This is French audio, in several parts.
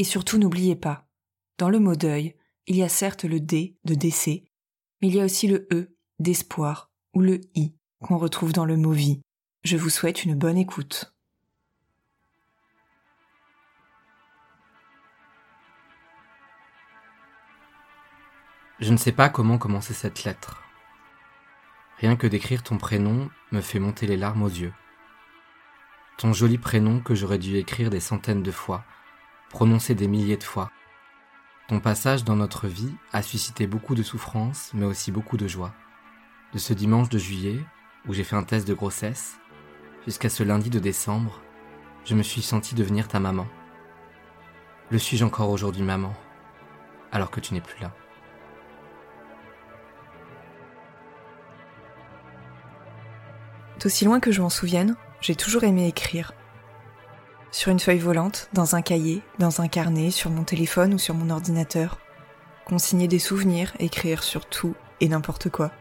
Et surtout n'oubliez pas, dans le mot deuil, il y a certes le D de décès, mais il y a aussi le E d'espoir ou le I qu'on retrouve dans le mot vie. Je vous souhaite une bonne écoute. Je ne sais pas comment commencer cette lettre. Rien que d'écrire ton prénom me fait monter les larmes aux yeux. Ton joli prénom que j'aurais dû écrire des centaines de fois, prononcer des milliers de fois. Ton passage dans notre vie a suscité beaucoup de souffrance, mais aussi beaucoup de joie. De ce dimanche de juillet, où j'ai fait un test de grossesse, jusqu'à ce lundi de décembre, je me suis senti devenir ta maman. Le suis-je encore aujourd'hui maman, alors que tu n'es plus là? D'aussi loin que je m'en souvienne, j'ai toujours aimé écrire. Sur une feuille volante, dans un cahier, dans un carnet, sur mon téléphone ou sur mon ordinateur. Consigner des souvenirs, écrire sur tout et n'importe quoi.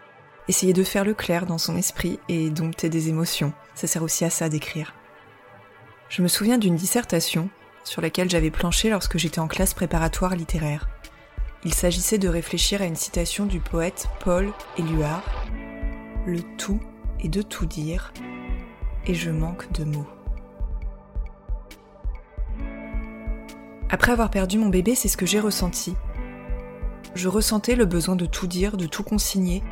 Essayer de faire le clair dans son esprit et dompter des émotions. Ça sert aussi à ça d'écrire. Je me souviens d'une dissertation sur laquelle j'avais planché lorsque j'étais en classe préparatoire littéraire. Il s'agissait de réfléchir à une citation du poète Paul Éluard. Le tout et de tout dire, et je manque de mots. Après avoir perdu mon bébé, c'est ce que j'ai ressenti. Je ressentais le besoin de tout dire, de tout consigner.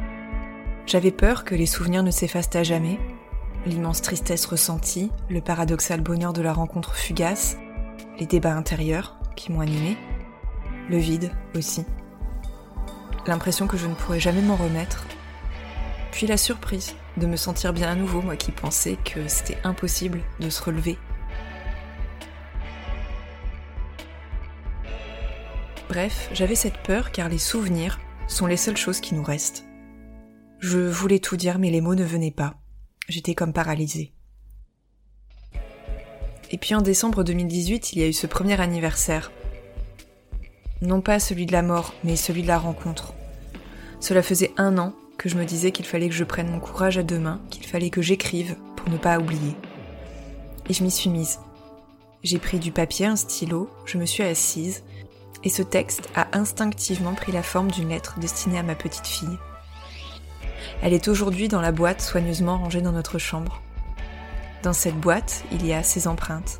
J'avais peur que les souvenirs ne s'effacent à jamais, l'immense tristesse ressentie, le paradoxal bonheur de la rencontre fugace, les débats intérieurs qui m'ont animé, le vide aussi. L'impression que je ne pourrais jamais m'en remettre, puis la surprise de me sentir bien à nouveau, moi qui pensais que c'était impossible de se relever. Bref, j'avais cette peur car les souvenirs sont les seules choses qui nous restent. Je voulais tout dire mais les mots ne venaient pas. J'étais comme paralysée. Et puis en décembre 2018, il y a eu ce premier anniversaire. Non pas celui de la mort, mais celui de la rencontre. Cela faisait un an que je me disais qu'il fallait que je prenne mon courage à deux mains, qu'il fallait que j'écrive pour ne pas oublier. Et je m'y suis mise. J'ai pris du papier, un stylo, je me suis assise, et ce texte a instinctivement pris la forme d'une lettre destinée à ma petite fille. Elle est aujourd'hui dans la boîte soigneusement rangée dans notre chambre. Dans cette boîte, il y a ses empreintes,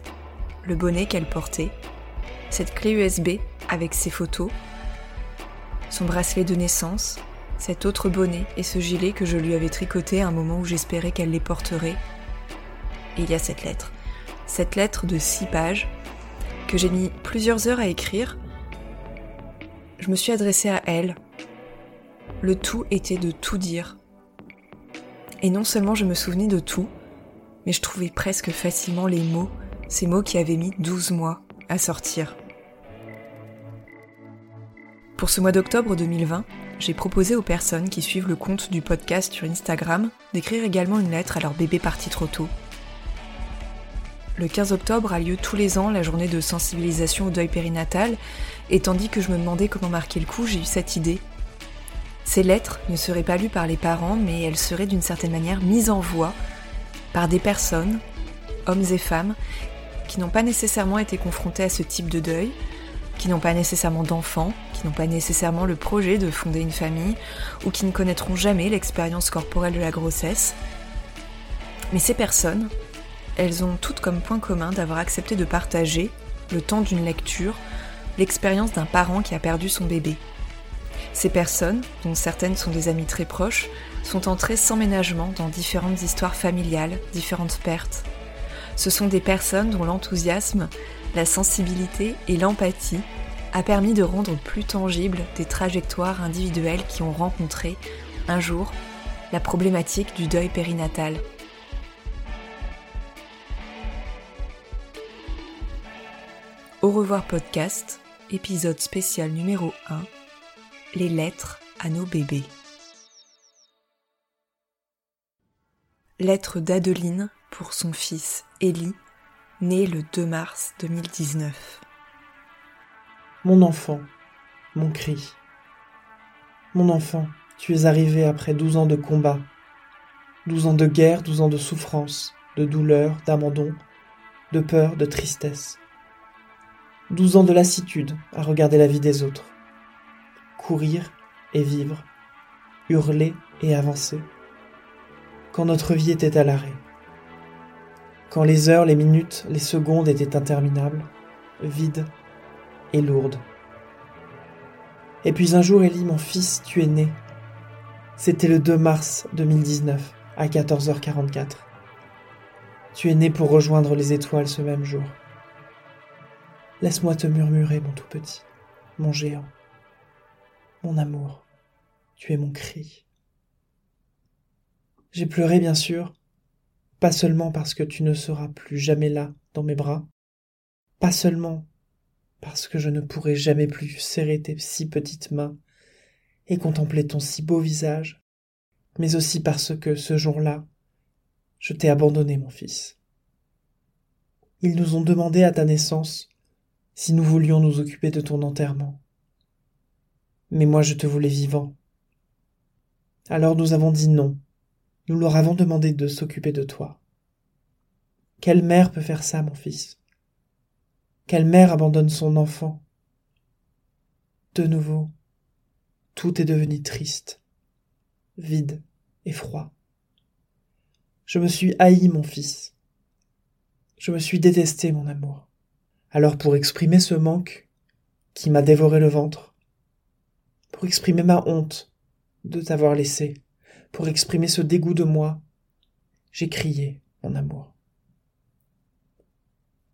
le bonnet qu'elle portait, cette clé USB avec ses photos, son bracelet de naissance, cet autre bonnet et ce gilet que je lui avais tricoté à un moment où j'espérais qu'elle les porterait. Et il y a cette lettre. Cette lettre de six pages que j'ai mis plusieurs heures à écrire. Je me suis adressée à elle. Le tout était de tout dire. Et non seulement je me souvenais de tout, mais je trouvais presque facilement les mots, ces mots qui avaient mis 12 mois à sortir. Pour ce mois d'octobre 2020, j'ai proposé aux personnes qui suivent le compte du podcast sur Instagram d'écrire également une lettre à leur bébé parti trop tôt. Le 15 octobre a lieu tous les ans la journée de sensibilisation au deuil périnatal, et tandis que je me demandais comment marquer le coup, j'ai eu cette idée. Ces lettres ne seraient pas lues par les parents, mais elles seraient d'une certaine manière mises en voix par des personnes, hommes et femmes, qui n'ont pas nécessairement été confrontés à ce type de deuil, qui n'ont pas nécessairement d'enfants, qui n'ont pas nécessairement le projet de fonder une famille, ou qui ne connaîtront jamais l'expérience corporelle de la grossesse. Mais ces personnes, elles ont toutes comme point commun d'avoir accepté de partager, le temps d'une lecture, l'expérience d'un parent qui a perdu son bébé. Ces personnes, dont certaines sont des amies très proches, sont entrées sans ménagement dans différentes histoires familiales, différentes pertes. Ce sont des personnes dont l'enthousiasme, la sensibilité et l'empathie a permis de rendre plus tangibles des trajectoires individuelles qui ont rencontré, un jour, la problématique du deuil périnatal. Au revoir podcast, épisode spécial numéro 1, les lettres à nos bébés. Lettre d'Adeline pour son fils Élie, né le 2 mars 2019. Mon enfant, mon cri. Mon enfant, tu es arrivé après douze ans de combat, douze ans de guerre, douze ans de souffrance, de douleur, d'abandon, de peur, de tristesse. Douze ans de lassitude à regarder la vie des autres. Courir et vivre, hurler et avancer. Quand notre vie était à l'arrêt. Quand les heures, les minutes, les secondes étaient interminables, vides et lourdes. Et puis un jour, Ellie, mon fils, tu es né. C'était le 2 mars 2019, à 14h44. Tu es né pour rejoindre les étoiles ce même jour. Laisse-moi te murmurer, mon tout petit, mon géant, mon amour, tu es mon cri. J'ai pleuré, bien sûr, pas seulement parce que tu ne seras plus jamais là dans mes bras, pas seulement parce que je ne pourrai jamais plus serrer tes si petites mains et contempler ton si beau visage, mais aussi parce que ce jour-là, je t'ai abandonné, mon fils. Ils nous ont demandé à ta naissance si nous voulions nous occuper de ton enterrement. Mais moi je te voulais vivant. Alors nous avons dit non. Nous leur avons demandé de s'occuper de toi. Quelle mère peut faire ça, mon fils? Quelle mère abandonne son enfant? De nouveau, tout est devenu triste, vide et froid. Je me suis haï, mon fils. Je me suis détesté, mon amour. Alors pour exprimer ce manque qui m'a dévoré le ventre, pour exprimer ma honte de t'avoir laissé, pour exprimer ce dégoût de moi, j'ai crié, mon amour.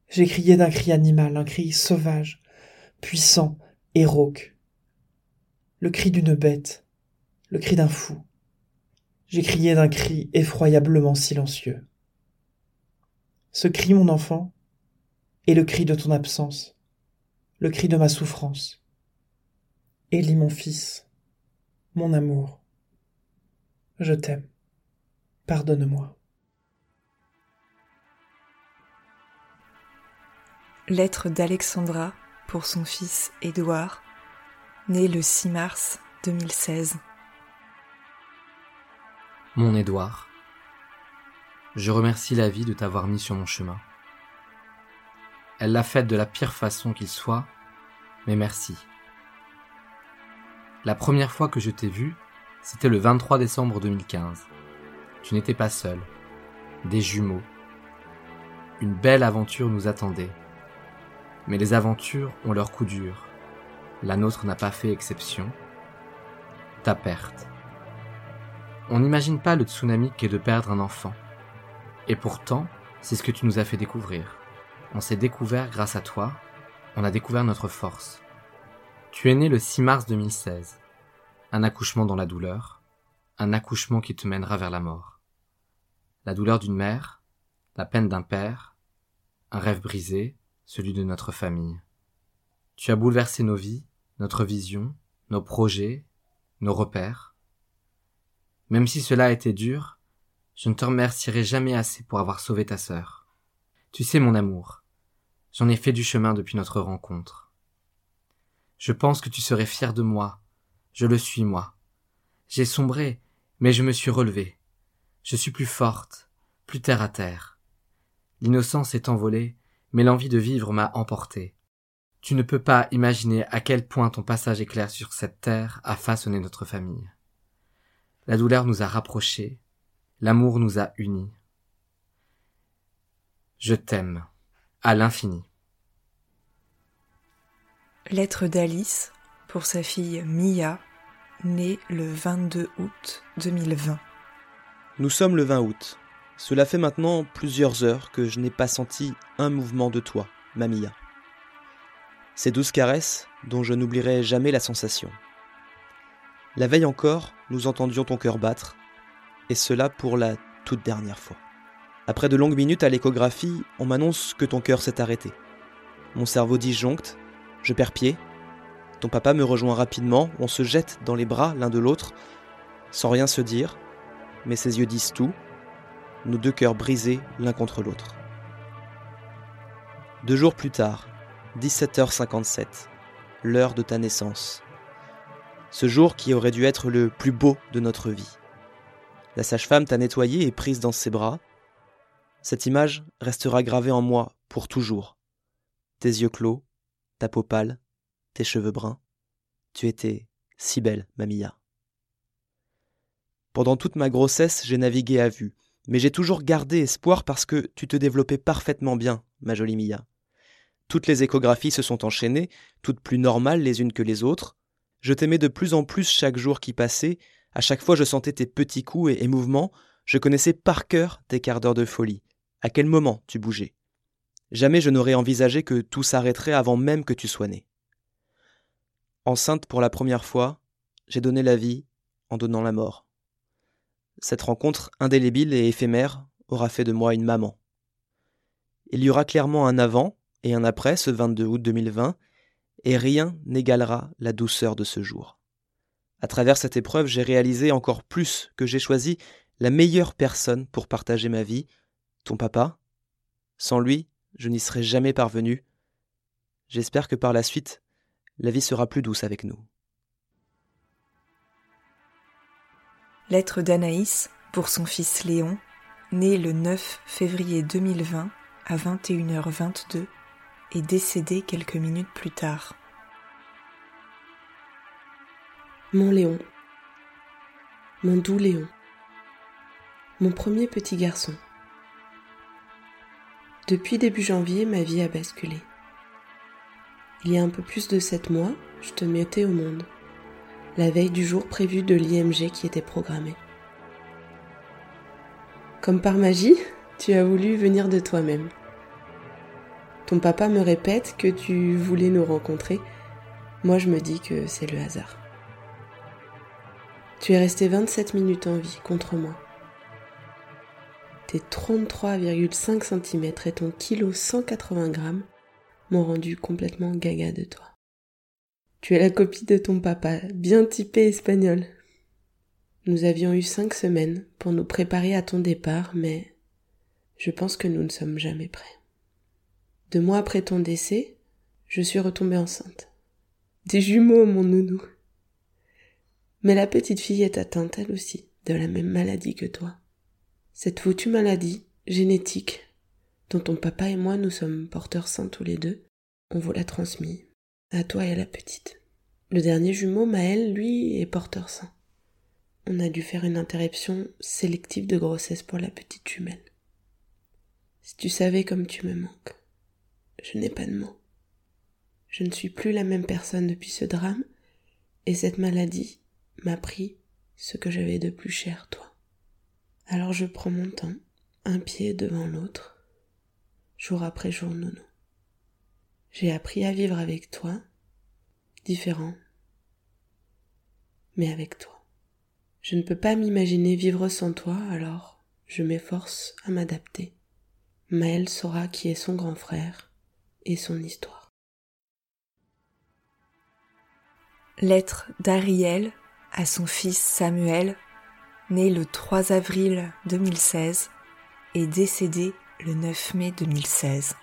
J'ai crié d'un cri animal, un cri sauvage, puissant et rauque. Le cri d'une bête, le cri d'un fou. J'ai crié d'un cri effroyablement silencieux. Ce cri, mon enfant, et le cri de ton absence, le cri de ma souffrance. Élie mon fils, mon amour, je t'aime, pardonne-moi. Lettre d'Alexandra pour son fils Édouard, né le 6 mars 2016. Mon Édouard, je remercie la vie de t'avoir mis sur mon chemin. Elle l'a faite de la pire façon qu'il soit, mais merci. La première fois que je t'ai vu, c'était le 23 décembre 2015. Tu n'étais pas seul. Des jumeaux. Une belle aventure nous attendait. Mais les aventures ont leur coup dur. La nôtre n'a pas fait exception. Ta perte. On n'imagine pas le tsunami qu'est de perdre un enfant. Et pourtant, c'est ce que tu nous as fait découvrir. On s'est découvert grâce à toi, on a découvert notre force. Tu es né le 6 mars 2016. Un accouchement dans la douleur, un accouchement qui te mènera vers la mort. La douleur d'une mère, la peine d'un père, un rêve brisé, celui de notre famille. Tu as bouleversé nos vies, notre vision, nos projets, nos repères. Même si cela a été dur, je ne te remercierai jamais assez pour avoir sauvé ta sœur. Tu sais, mon amour, J'en ai fait du chemin depuis notre rencontre. Je pense que tu serais fier de moi. Je le suis, moi. J'ai sombré, mais je me suis relevé. Je suis plus forte, plus terre à terre. L'innocence est envolée, mais l'envie de vivre m'a emporté. Tu ne peux pas imaginer à quel point ton passage éclair sur cette terre a façonné notre famille. La douleur nous a rapprochés, l'amour nous a unis. Je t'aime à l'infini. Lettre d'Alice pour sa fille Mia, née le 22 août 2020. Nous sommes le 20 août. Cela fait maintenant plusieurs heures que je n'ai pas senti un mouvement de toi, ma Mia. Ces douces caresses dont je n'oublierai jamais la sensation. La veille encore, nous entendions ton cœur battre, et cela pour la toute dernière fois. Après de longues minutes à l'échographie, on m'annonce que ton cœur s'est arrêté. Mon cerveau disjoncte, je perds pied. Ton papa me rejoint rapidement, on se jette dans les bras l'un de l'autre, sans rien se dire, mais ses yeux disent tout, nos deux cœurs brisés l'un contre l'autre. Deux jours plus tard, 17h57, l'heure de ta naissance. Ce jour qui aurait dû être le plus beau de notre vie. La sage-femme t'a nettoyé et prise dans ses bras. Cette image restera gravée en moi pour toujours. Tes yeux clos, ta peau pâle, tes cheveux bruns. Tu étais si belle, Mamia. Pendant toute ma grossesse, j'ai navigué à vue, mais j'ai toujours gardé espoir parce que tu te développais parfaitement bien, ma jolie Mia. Toutes les échographies se sont enchaînées, toutes plus normales les unes que les autres. Je t'aimais de plus en plus chaque jour qui passait, à chaque fois je sentais tes petits coups et, et mouvements, je connaissais par cœur tes quarts d'heure de folie, à quel moment tu bougeais? Jamais je n'aurais envisagé que tout s'arrêterait avant même que tu sois né. Enceinte pour la première fois, j'ai donné la vie en donnant la mort. Cette rencontre indélébile et éphémère aura fait de moi une maman. Il y aura clairement un avant et un après ce 22 août 2020, et rien n'égalera la douceur de ce jour. À travers cette épreuve, j'ai réalisé encore plus que j'ai choisi la meilleure personne pour partager ma vie, ton papa. Sans lui, je n'y serais jamais parvenu. J'espère que par la suite, la vie sera plus douce avec nous. Lettre d'Anaïs pour son fils Léon, né le 9 février 2020 à 21h22 et décédé quelques minutes plus tard. Mon Léon, mon doux Léon, mon premier petit garçon. Depuis début janvier, ma vie a basculé. Il y a un peu plus de sept mois, je te mettais au monde, la veille du jour prévu de l'IMG qui était programmé. Comme par magie, tu as voulu venir de toi-même. Ton papa me répète que tu voulais nous rencontrer. Moi, je me dis que c'est le hasard. Tu es resté 27 minutes en vie contre moi. Tes 33,5 cm et ton kilo 180 grammes m'ont rendu complètement gaga de toi. Tu es la copie de ton papa, bien typé espagnol. Nous avions eu cinq semaines pour nous préparer à ton départ, mais je pense que nous ne sommes jamais prêts. Deux mois après ton décès, je suis retombée enceinte. Des jumeaux, mon nounou. Mais la petite fille est atteinte, elle aussi, de la même maladie que toi. Cette foutue maladie, génétique, dont ton papa et moi nous sommes porteurs sains tous les deux, on vous l'a transmis, à toi et à la petite. Le dernier jumeau, Maël, lui, est porteur sain. On a dû faire une interruption sélective de grossesse pour la petite jumelle. Si tu savais comme tu me manques je n'ai pas de mots. Je ne suis plus la même personne depuis ce drame, et cette maladie m'a pris ce que j'avais de plus cher, toi. Alors je prends mon temps, un pied devant l'autre, jour après jour, nono. J'ai appris à vivre avec toi, différent, mais avec toi. Je ne peux pas m'imaginer vivre sans toi, alors je m'efforce à m'adapter. Maël saura qui est son grand frère, et son histoire. Lettre d'Ariel à son fils Samuel, né le 3 avril 2016 et décédé le 9 mai 2016.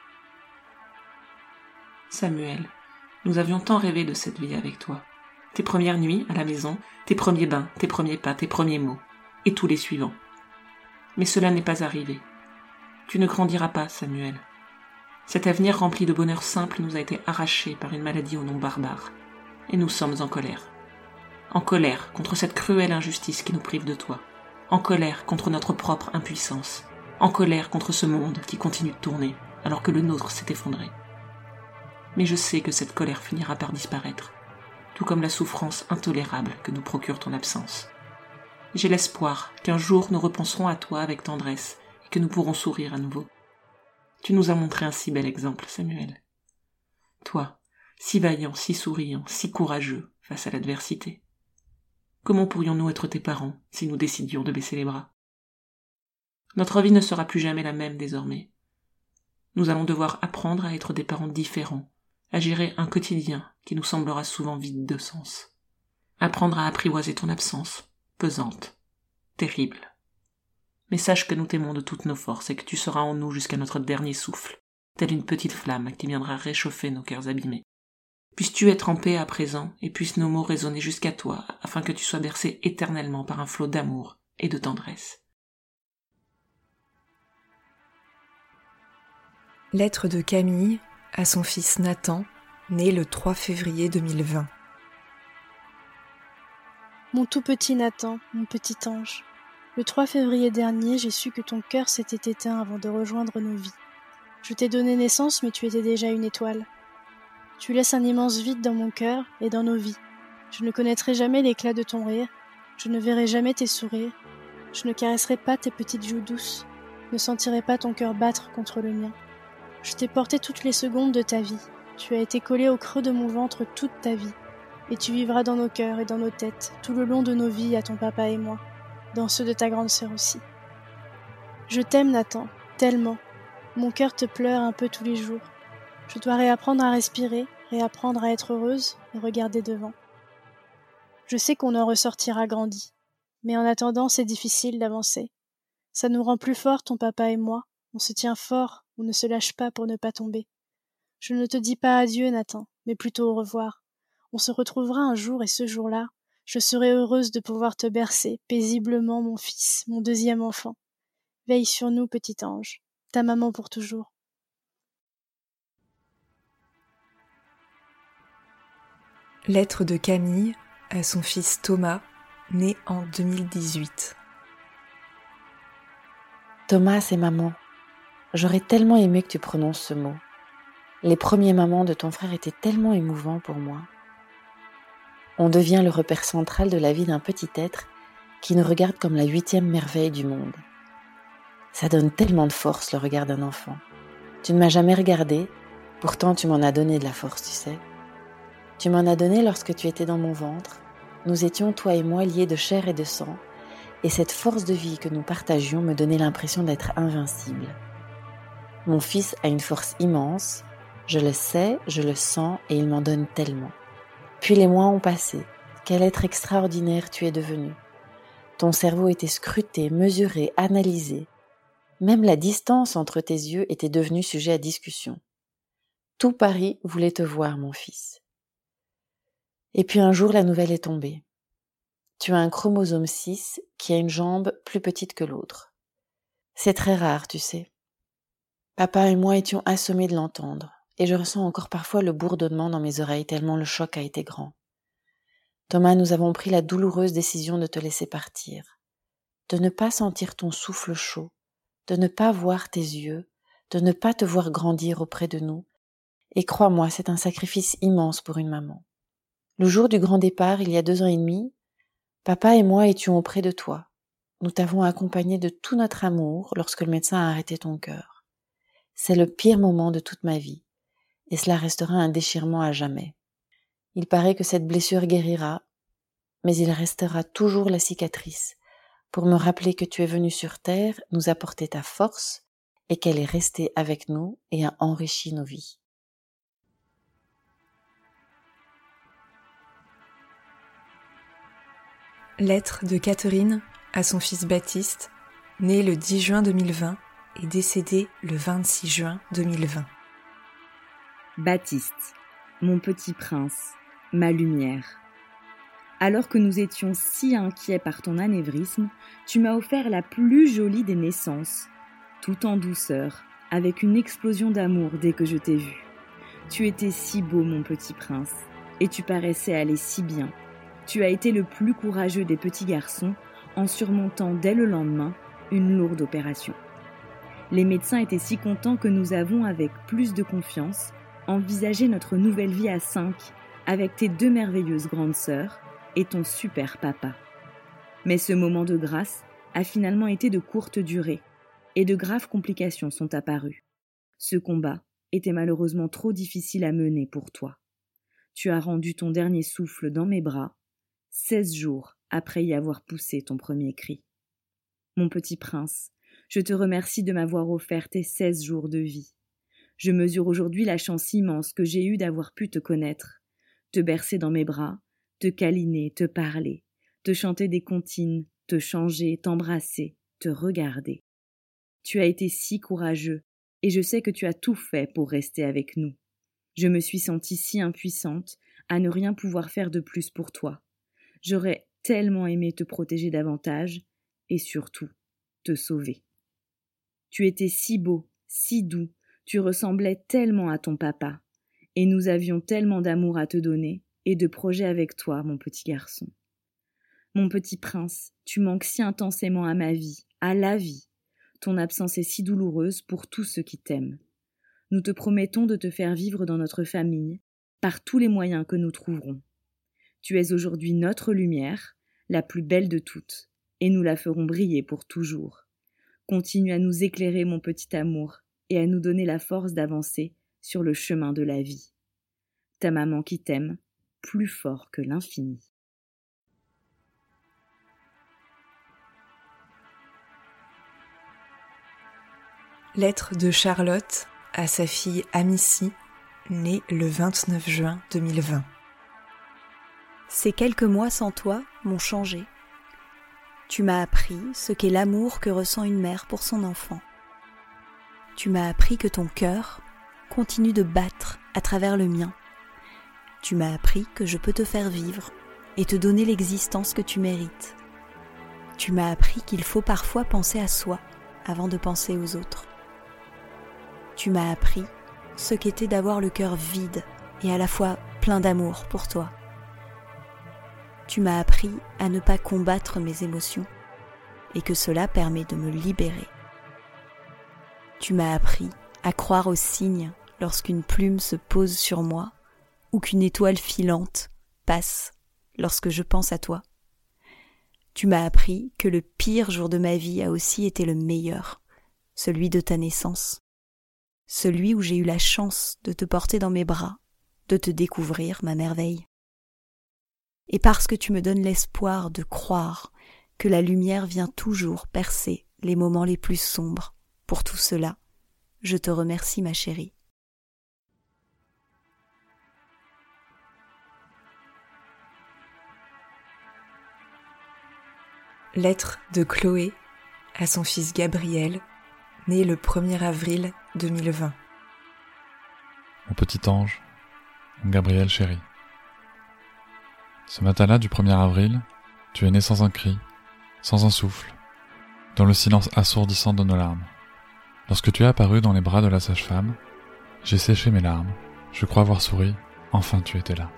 Samuel, nous avions tant rêvé de cette vie avec toi. Tes premières nuits à la maison, tes premiers bains, tes premiers pas, tes premiers mots, et tous les suivants. Mais cela n'est pas arrivé. Tu ne grandiras pas, Samuel. Cet avenir rempli de bonheur simple nous a été arraché par une maladie au nom barbare. Et nous sommes en colère. En colère contre cette cruelle injustice qui nous prive de toi. En colère contre notre propre impuissance. En colère contre ce monde qui continue de tourner alors que le nôtre s'est effondré. Mais je sais que cette colère finira par disparaître, tout comme la souffrance intolérable que nous procure ton absence. J'ai l'espoir qu'un jour nous repenserons à toi avec tendresse et que nous pourrons sourire à nouveau. Tu nous as montré un si bel exemple, Samuel. Toi, si vaillant, si souriant, si courageux face à l'adversité. Comment pourrions-nous être tes parents si nous décidions de baisser les bras? Notre vie ne sera plus jamais la même désormais. Nous allons devoir apprendre à être des parents différents, à gérer un quotidien qui nous semblera souvent vide de sens. Apprendre à apprivoiser ton absence, pesante, terrible. Mais sache que nous t'aimons de toutes nos forces et que tu seras en nous jusqu'à notre dernier souffle, telle une petite flamme qui viendra réchauffer nos cœurs abîmés. Puisses-tu être en paix à présent, et puissent nos mots résonner jusqu'à toi, afin que tu sois bercé éternellement par un flot d'amour et de tendresse. Lettre de Camille à son fils Nathan, né le 3 février 2020. Mon tout petit Nathan, mon petit ange, le 3 février dernier, j'ai su que ton cœur s'était éteint avant de rejoindre nos vies. Je t'ai donné naissance, mais tu étais déjà une étoile. Tu laisses un immense vide dans mon cœur et dans nos vies. Je ne connaîtrai jamais l'éclat de ton rire, je ne verrai jamais tes sourires, je ne caresserai pas tes petites joues douces, ne sentirai pas ton cœur battre contre le mien. Je t'ai porté toutes les secondes de ta vie, tu as été collé au creux de mon ventre toute ta vie, et tu vivras dans nos cœurs et dans nos têtes, tout le long de nos vies à ton papa et moi, dans ceux de ta grande sœur aussi. Je t'aime, Nathan, tellement. Mon cœur te pleure un peu tous les jours. Je dois réapprendre à respirer, réapprendre à être heureuse et regarder devant. Je sais qu'on en ressortira grandi, mais en attendant, c'est difficile d'avancer. Ça nous rend plus forts, ton papa et moi. On se tient fort, on ne se lâche pas pour ne pas tomber. Je ne te dis pas adieu, Nathan, mais plutôt au revoir. On se retrouvera un jour et ce jour-là, je serai heureuse de pouvoir te bercer paisiblement, mon fils, mon deuxième enfant. Veille sur nous, petit ange, ta maman pour toujours. Lettre de Camille à son fils Thomas, né en 2018. Thomas, c'est maman. J'aurais tellement aimé que tu prononces ce mot. Les premiers mamans de ton frère étaient tellement émouvants pour moi. On devient le repère central de la vie d'un petit être qui nous regarde comme la huitième merveille du monde. Ça donne tellement de force le regard d'un enfant. Tu ne m'as jamais regardé, pourtant tu m'en as donné de la force, tu sais. Tu m'en as donné lorsque tu étais dans mon ventre. Nous étions, toi et moi, liés de chair et de sang, et cette force de vie que nous partagions me donnait l'impression d'être invincible. Mon fils a une force immense, je le sais, je le sens, et il m'en donne tellement. Puis les mois ont passé. Quel être extraordinaire tu es devenu. Ton cerveau était scruté, mesuré, analysé. Même la distance entre tes yeux était devenue sujet à discussion. Tout Paris voulait te voir, mon fils. Et puis un jour, la nouvelle est tombée. Tu as un chromosome 6 qui a une jambe plus petite que l'autre. C'est très rare, tu sais. Papa et moi étions assommés de l'entendre, et je ressens encore parfois le bourdonnement dans mes oreilles tellement le choc a été grand. Thomas, nous avons pris la douloureuse décision de te laisser partir, de ne pas sentir ton souffle chaud, de ne pas voir tes yeux, de ne pas te voir grandir auprès de nous, et crois-moi, c'est un sacrifice immense pour une maman. Le jour du grand départ, il y a deux ans et demi, papa et moi étions auprès de toi. Nous t'avons accompagné de tout notre amour lorsque le médecin a arrêté ton cœur. C'est le pire moment de toute ma vie, et cela restera un déchirement à jamais. Il paraît que cette blessure guérira, mais il restera toujours la cicatrice, pour me rappeler que tu es venu sur terre nous apporter ta force, et qu'elle est restée avec nous et a enrichi nos vies. Lettre de Catherine à son fils Baptiste, né le 10 juin 2020 et décédé le 26 juin 2020. Baptiste, mon petit prince, ma lumière. Alors que nous étions si inquiets par ton anévrisme, tu m'as offert la plus jolie des naissances, tout en douceur, avec une explosion d'amour dès que je t'ai vu. Tu étais si beau, mon petit prince, et tu paraissais aller si bien tu as été le plus courageux des petits garçons en surmontant dès le lendemain une lourde opération. Les médecins étaient si contents que nous avons, avec plus de confiance, envisager notre nouvelle vie à cinq avec tes deux merveilleuses grandes sœurs et ton super papa. Mais ce moment de grâce a finalement été de courte durée et de graves complications sont apparues. Ce combat était malheureusement trop difficile à mener pour toi. Tu as rendu ton dernier souffle dans mes bras, seize jours après y avoir poussé ton premier cri. Mon petit prince, je te remercie de m'avoir offert tes seize jours de vie. Je mesure aujourd'hui la chance immense que j'ai eue d'avoir pu te connaître, te bercer dans mes bras, te câliner, te parler, te chanter des comptines, te changer, t'embrasser, te regarder. Tu as été si courageux, et je sais que tu as tout fait pour rester avec nous. Je me suis sentie si impuissante à ne rien pouvoir faire de plus pour toi. J'aurais tellement aimé te protéger davantage, et surtout te sauver. Tu étais si beau, si doux, tu ressemblais tellement à ton papa, et nous avions tellement d'amour à te donner, et de projets avec toi, mon petit garçon. Mon petit prince, tu manques si intensément à ma vie, à la vie. Ton absence est si douloureuse pour tous ceux qui t'aiment. Nous te promettons de te faire vivre dans notre famille, par tous les moyens que nous trouverons. Tu es aujourd'hui notre lumière, la plus belle de toutes, et nous la ferons briller pour toujours. Continue à nous éclairer, mon petit amour, et à nous donner la force d'avancer sur le chemin de la vie. Ta maman qui t'aime, plus fort que l'infini. Lettre de Charlotte à sa fille Amicie, née le 29 juin 2020. Ces quelques mois sans toi m'ont changé. Tu m'as appris ce qu'est l'amour que ressent une mère pour son enfant. Tu m'as appris que ton cœur continue de battre à travers le mien tu m'as appris que je peux te faire vivre et te donner l'existence que tu mérites. Tu m'as appris qu'il faut parfois penser à soi avant de penser aux autres. Tu m'as appris ce qu'était d'avoir le cœur vide et à la fois plein d'amour pour toi. Tu m'as appris à ne pas combattre mes émotions et que cela permet de me libérer. Tu m'as appris à croire aux signes lorsqu'une plume se pose sur moi ou qu'une étoile filante passe lorsque je pense à toi. Tu m'as appris que le pire jour de ma vie a aussi été le meilleur, celui de ta naissance, celui où j'ai eu la chance de te porter dans mes bras, de te découvrir, ma merveille. Et parce que tu me donnes l'espoir de croire que la lumière vient toujours percer les moments les plus sombres, pour tout cela, je te remercie, ma chérie. Lettre de Chloé à son fils Gabriel, né le 1er avril 2020. Mon petit ange, mon Gabriel chéri. Ce matin-là du 1er avril, tu es né sans un cri, sans un souffle, dans le silence assourdissant de nos larmes. Lorsque tu es apparu dans les bras de la sage-femme, j'ai séché mes larmes, je crois avoir souri, enfin tu étais là.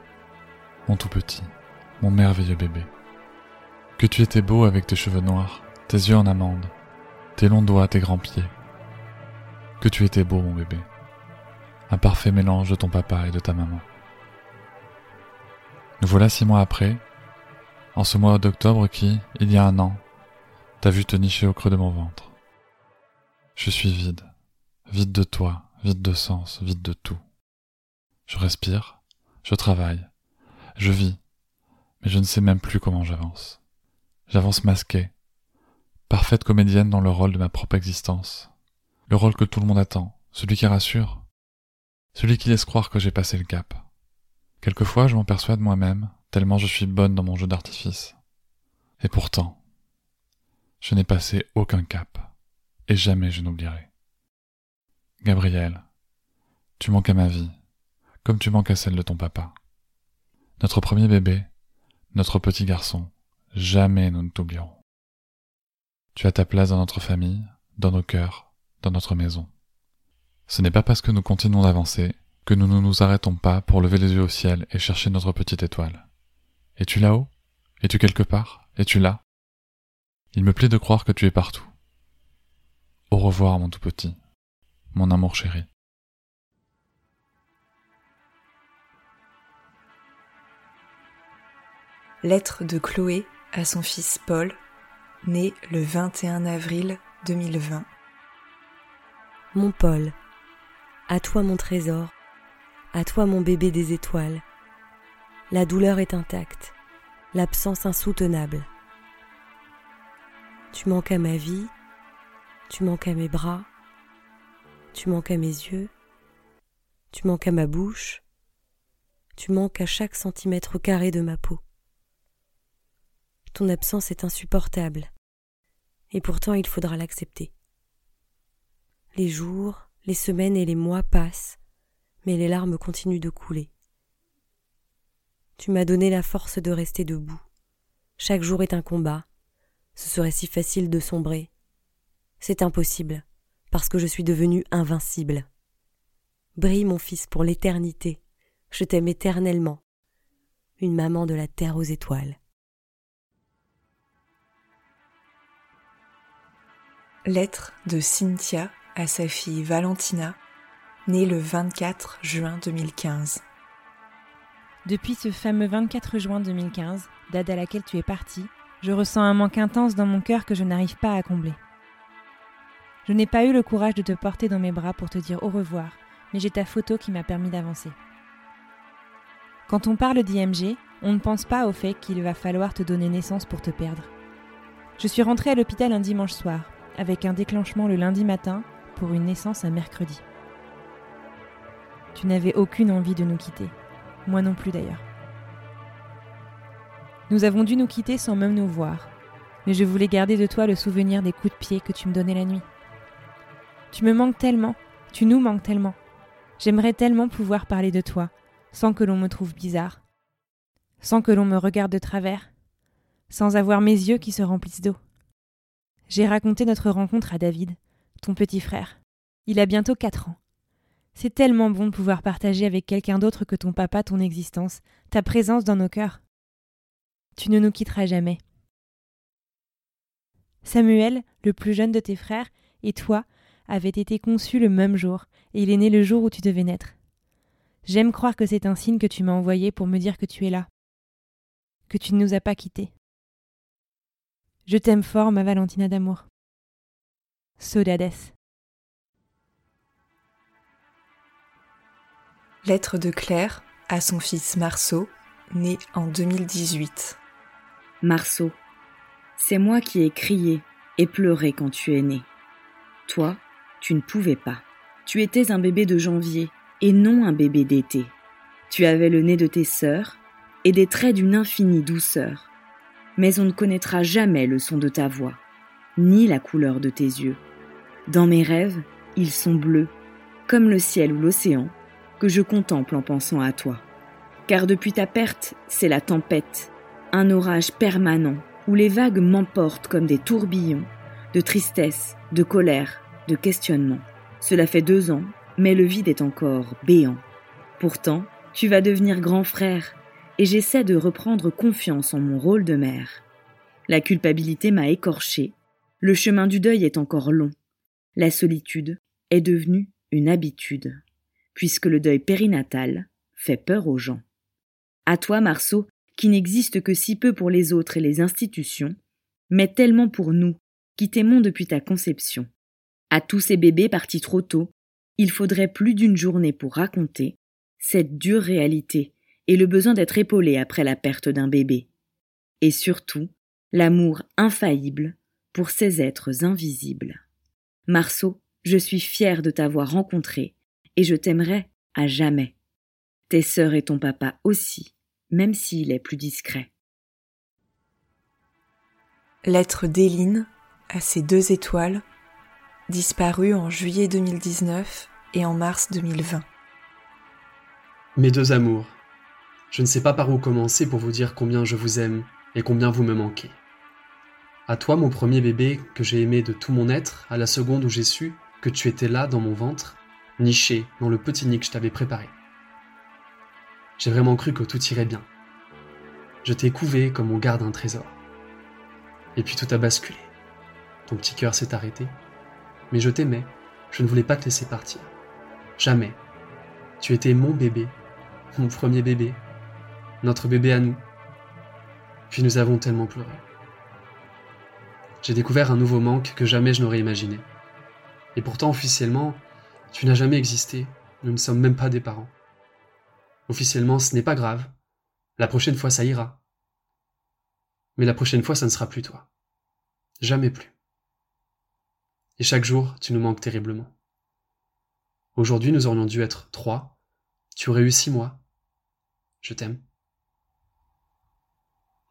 Mon tout petit, mon merveilleux bébé. Que tu étais beau avec tes cheveux noirs, tes yeux en amande, tes longs doigts, tes grands pieds. Que tu étais beau, mon bébé. Un parfait mélange de ton papa et de ta maman. Nous voilà six mois après, en ce mois d'octobre qui, il y a un an, t'a vu te nicher au creux de mon ventre. Je suis vide, vide de toi, vide de sens, vide de tout. Je respire, je travaille, je vis, mais je ne sais même plus comment j'avance. J'avance masquée, parfaite comédienne dans le rôle de ma propre existence, le rôle que tout le monde attend, celui qui rassure, celui qui laisse croire que j'ai passé le cap. Quelquefois je m'en persuade moi-même, tellement je suis bonne dans mon jeu d'artifice. Et pourtant, je n'ai passé aucun cap, et jamais je n'oublierai. Gabriel, tu manques à ma vie, comme tu manques à celle de ton papa. Notre premier bébé, notre petit garçon, Jamais nous ne t'oublierons. Tu as ta place dans notre famille, dans nos cœurs, dans notre maison. Ce n'est pas parce que nous continuons d'avancer que nous ne nous arrêtons pas pour lever les yeux au ciel et chercher notre petite étoile. Es-tu là-haut? Es-tu quelque part? Es-tu là? Il me plaît de croire que tu es partout. Au revoir, mon tout petit, mon amour chéri. Lettre de Chloé à son fils Paul, né le 21 avril 2020. Mon Paul, à toi mon trésor, à toi mon bébé des étoiles. La douleur est intacte, l'absence insoutenable. Tu manques à ma vie, tu manques à mes bras, tu manques à mes yeux, tu manques à ma bouche, tu manques à chaque centimètre carré de ma peau. Ton absence est insupportable, et pourtant il faudra l'accepter. Les jours, les semaines et les mois passent, mais les larmes continuent de couler. Tu m'as donné la force de rester debout. Chaque jour est un combat. Ce serait si facile de sombrer. C'est impossible, parce que je suis devenue invincible. Brille mon fils pour l'éternité. Je t'aime éternellement. Une maman de la terre aux étoiles. Lettre de Cynthia à sa fille Valentina, née le 24 juin 2015. Depuis ce fameux 24 juin 2015, date à laquelle tu es partie, je ressens un manque intense dans mon cœur que je n'arrive pas à combler. Je n'ai pas eu le courage de te porter dans mes bras pour te dire au revoir, mais j'ai ta photo qui m'a permis d'avancer. Quand on parle d'IMG, on ne pense pas au fait qu'il va falloir te donner naissance pour te perdre. Je suis rentrée à l'hôpital un dimanche soir, avec un déclenchement le lundi matin pour une naissance un mercredi. Tu n'avais aucune envie de nous quitter. Moi non plus d'ailleurs. Nous avons dû nous quitter sans même nous voir, mais je voulais garder de toi le souvenir des coups de pied que tu me donnais la nuit. Tu me manques tellement, tu nous manques tellement. J'aimerais tellement pouvoir parler de toi, sans que l'on me trouve bizarre, sans que l'on me regarde de travers, sans avoir mes yeux qui se remplissent d'eau. J'ai raconté notre rencontre à David, ton petit frère. Il a bientôt quatre ans. C'est tellement bon de pouvoir partager avec quelqu'un d'autre que ton papa ton existence, ta présence dans nos cœurs. Tu ne nous quitteras jamais. Samuel, le plus jeune de tes frères, et toi, avaient été conçus le même jour, et il est né le jour où tu devais naître. J'aime croire que c'est un signe que tu m'as envoyé pour me dire que tu es là, que tu ne nous as pas quittés. Je t'aime fort, ma Valentina d'amour. Sodades. Lettre de Claire à son fils Marceau, né en 2018. Marceau, c'est moi qui ai crié et pleuré quand tu es né. Toi, tu ne pouvais pas. Tu étais un bébé de janvier et non un bébé d'été. Tu avais le nez de tes sœurs et des traits d'une infinie douceur. Mais on ne connaîtra jamais le son de ta voix, ni la couleur de tes yeux. Dans mes rêves, ils sont bleus, comme le ciel ou l'océan, que je contemple en pensant à toi. Car depuis ta perte, c'est la tempête, un orage permanent, où les vagues m'emportent comme des tourbillons, de tristesse, de colère, de questionnement. Cela fait deux ans, mais le vide est encore béant. Pourtant, tu vas devenir grand frère, et j'essaie de reprendre confiance en mon rôle de mère. La culpabilité m'a écorché, le chemin du deuil est encore long, la solitude est devenue une habitude puisque le deuil périnatal fait peur aux gens. À toi, Marceau, qui n'existe que si peu pour les autres et les institutions, mais tellement pour nous, qui t'aimons depuis ta conception. À tous ces bébés partis trop tôt, il faudrait plus d'une journée pour raconter cette dure réalité et le besoin d'être épaulé après la perte d'un bébé. Et surtout, l'amour infaillible pour ces êtres invisibles. Marceau, je suis fier de t'avoir rencontré et je t'aimerai à jamais. Tes sœurs et ton papa aussi, même s'il est plus discret. Lettre d'Éline à ses deux étoiles, disparue en juillet 2019 et en mars 2020. Mes deux amours, je ne sais pas par où commencer pour vous dire combien je vous aime et combien vous me manquez. À toi, mon premier bébé que j'ai aimé de tout mon être, à la seconde où j'ai su que tu étais là dans mon ventre, niché dans le petit nid que je t'avais préparé. J'ai vraiment cru que tout irait bien. Je t'ai couvé comme on garde un trésor. Et puis tout a basculé. Ton petit cœur s'est arrêté. Mais je t'aimais, je ne voulais pas te laisser partir. Jamais. Tu étais mon bébé, mon premier bébé, notre bébé à nous. Puis nous avons tellement pleuré. J'ai découvert un nouveau manque que jamais je n'aurais imaginé. Et pourtant, officiellement, tu n'as jamais existé. Nous ne sommes même pas des parents. Officiellement, ce n'est pas grave. La prochaine fois, ça ira. Mais la prochaine fois, ça ne sera plus toi. Jamais plus. Et chaque jour, tu nous manques terriblement. Aujourd'hui, nous aurions dû être trois. Tu aurais eu six mois. Je t'aime.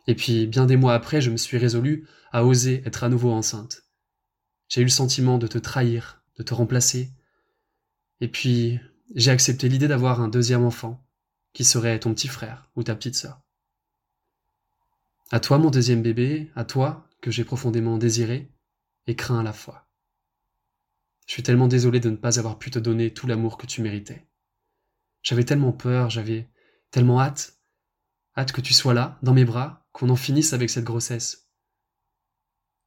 Et puis, bien des mois après, je me suis résolu à oser être à nouveau enceinte. J'ai eu le sentiment de te trahir, de te remplacer. Et puis, j'ai accepté l'idée d'avoir un deuxième enfant, qui serait ton petit frère ou ta petite sœur. À toi, mon deuxième bébé, à toi, que j'ai profondément désiré et craint à la fois. Je suis tellement désolé de ne pas avoir pu te donner tout l'amour que tu méritais. J'avais tellement peur, j'avais tellement hâte, hâte que tu sois là, dans mes bras, qu'on en finisse avec cette grossesse.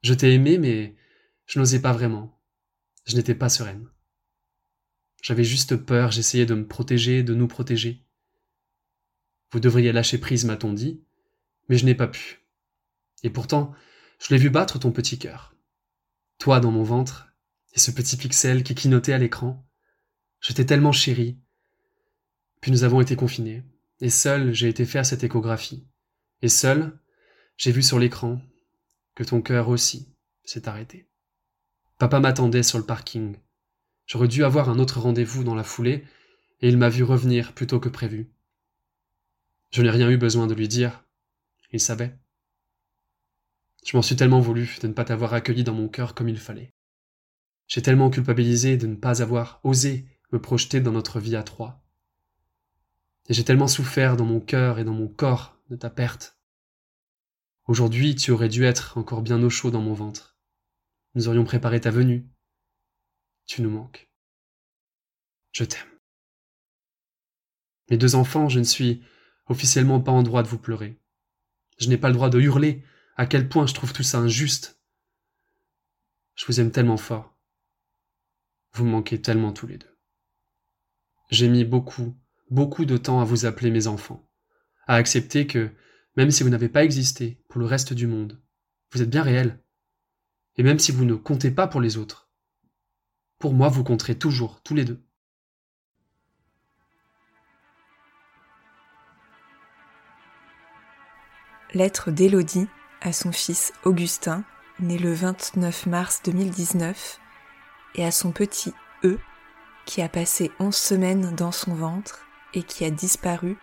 Je t'ai aimé, mais je n'osais pas vraiment. Je n'étais pas sereine. J'avais juste peur, j'essayais de me protéger, de nous protéger. Vous devriez lâcher prise, m'a-t-on dit, mais je n'ai pas pu. Et pourtant, je l'ai vu battre ton petit cœur. Toi dans mon ventre, et ce petit pixel qui clignotait à l'écran. Je t'ai tellement chéri. Puis nous avons été confinés, et seul j'ai été faire cette échographie. Et seul, j'ai vu sur l'écran que ton cœur aussi s'est arrêté. Papa m'attendait sur le parking. J'aurais dû avoir un autre rendez-vous dans la foulée, et il m'a vu revenir plutôt que prévu. Je n'ai rien eu besoin de lui dire. Il savait. Je m'en suis tellement voulu de ne pas t'avoir accueilli dans mon cœur comme il fallait. J'ai tellement culpabilisé de ne pas avoir osé me projeter dans notre vie à trois. Et j'ai tellement souffert dans mon cœur et dans mon corps de ta perte. Aujourd'hui, tu aurais dû être encore bien au chaud dans mon ventre. Nous aurions préparé ta venue. Tu nous manques. Je t'aime. Mes deux enfants, je ne suis officiellement pas en droit de vous pleurer. Je n'ai pas le droit de hurler à quel point je trouve tout ça injuste. Je vous aime tellement fort. Vous me manquez tellement tous les deux. J'ai mis beaucoup, beaucoup de temps à vous appeler mes enfants, à accepter que, même si vous n'avez pas existé pour le reste du monde, vous êtes bien réels. Et même si vous ne comptez pas pour les autres, pour moi vous compterez toujours, tous les deux. Lettre d'Élodie à son fils Augustin, né le 29 mars 2019, et à son petit E qui a passé onze semaines dans son ventre et qui a disparu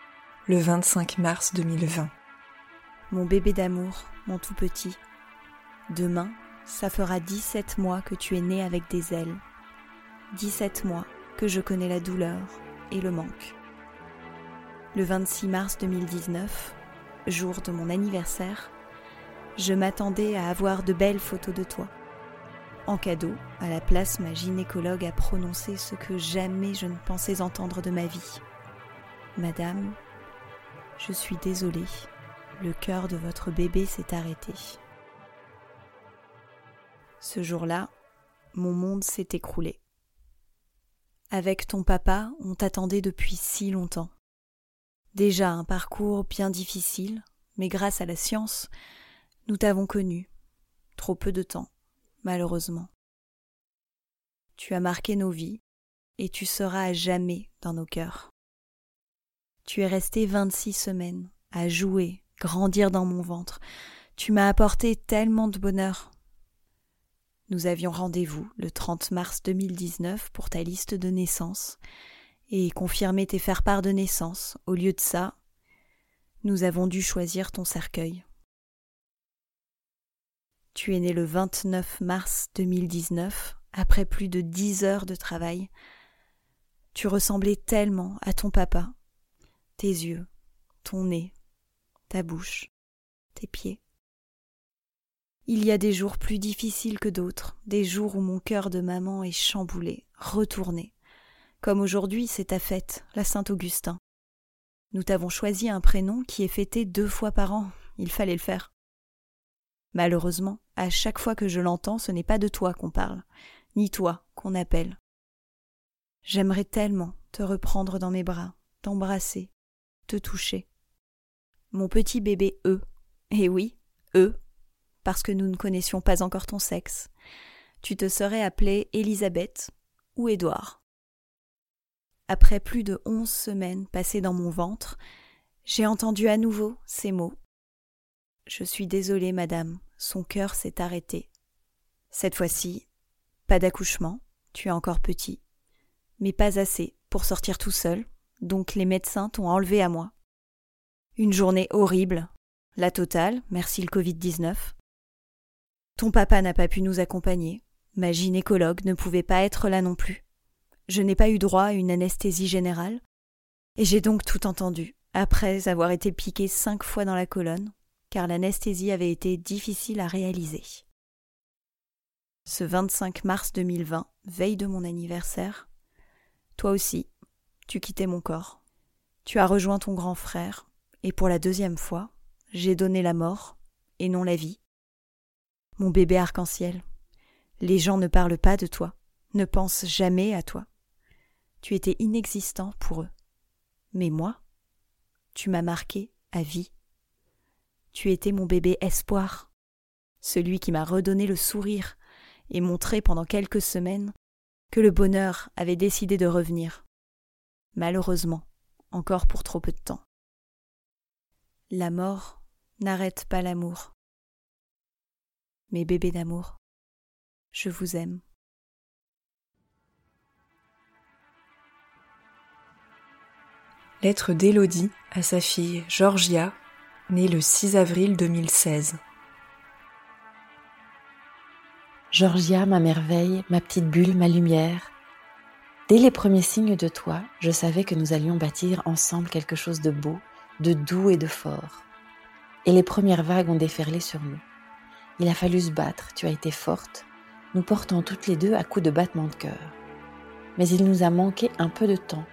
le 25 mars 2020. Mon bébé d'amour, mon tout petit, demain, ça fera 17 mois que tu es né avec des ailes. 17 mois que je connais la douleur et le manque. Le 26 mars 2019, jour de mon anniversaire, je m'attendais à avoir de belles photos de toi. En cadeau, à la place, ma gynécologue a prononcé ce que jamais je ne pensais entendre de ma vie. Madame, je suis désolée, le cœur de votre bébé s'est arrêté. Ce jour-là, mon monde s'est écroulé. Avec ton papa, on t'attendait depuis si longtemps. Déjà un parcours bien difficile, mais grâce à la science, nous t'avons connu. Trop peu de temps malheureusement. Tu as marqué nos vies, et tu seras à jamais dans nos cœurs. Tu es resté vingt-six semaines à jouer, grandir dans mon ventre. Tu m'as apporté tellement de bonheur. Nous avions rendez-vous le 30 mars 2019 pour ta liste de naissance et confirmer tes faire-part de naissance. Au lieu de ça, nous avons dû choisir ton cercueil. Tu es né le 29 mars 2019, après plus de dix heures de travail. Tu ressemblais tellement à ton papa. Tes yeux, ton nez, ta bouche, tes pieds. Il y a des jours plus difficiles que d'autres, des jours où mon cœur de maman est chamboulé, retourné. Comme aujourd'hui, c'est ta fête, la Saint-Augustin. Nous t'avons choisi un prénom qui est fêté deux fois par an. Il fallait le faire. Malheureusement, à chaque fois que je l'entends, ce n'est pas de toi qu'on parle, ni toi qu'on appelle. J'aimerais tellement te reprendre dans mes bras, t'embrasser, te toucher. Mon petit bébé E, Eh oui, eux, parce que nous ne connaissions pas encore ton sexe. Tu te serais appelée Élisabeth ou Édouard. Après plus de onze semaines passées dans mon ventre, j'ai entendu à nouveau ces mots. Je suis désolée, madame, son cœur s'est arrêté. Cette fois-ci, pas d'accouchement, tu es encore petit, mais pas assez pour sortir tout seul, donc les médecins t'ont enlevé à moi. Une journée horrible, la totale, merci le Covid-19. Ton papa n'a pas pu nous accompagner, ma gynécologue ne pouvait pas être là non plus. Je n'ai pas eu droit à une anesthésie générale, et j'ai donc tout entendu, après avoir été piqué cinq fois dans la colonne, car l'anesthésie avait été difficile à réaliser. Ce 25 mars 2020, veille de mon anniversaire, toi aussi, tu quittais mon corps. Tu as rejoint ton grand frère, et pour la deuxième fois, j'ai donné la mort, et non la vie. Mon bébé arc-en-ciel, les gens ne parlent pas de toi, ne pensent jamais à toi. Tu étais inexistant pour eux. Mais moi, tu m'as marqué à vie. Tu étais mon bébé espoir, celui qui m'a redonné le sourire et montré pendant quelques semaines que le bonheur avait décidé de revenir. Malheureusement, encore pour trop peu de temps. La mort n'arrête pas l'amour. Mes bébés d'amour, je vous aime. Lettre d'Élodie à sa fille Georgia, née le 6 avril 2016. Georgia, ma merveille, ma petite bulle, ma lumière. Dès les premiers signes de toi, je savais que nous allions bâtir ensemble quelque chose de beau, de doux et de fort. Et les premières vagues ont déferlé sur nous. Il a fallu se battre, tu as été forte, nous portant toutes les deux à coups de battement de cœur. Mais il nous a manqué un peu de temps,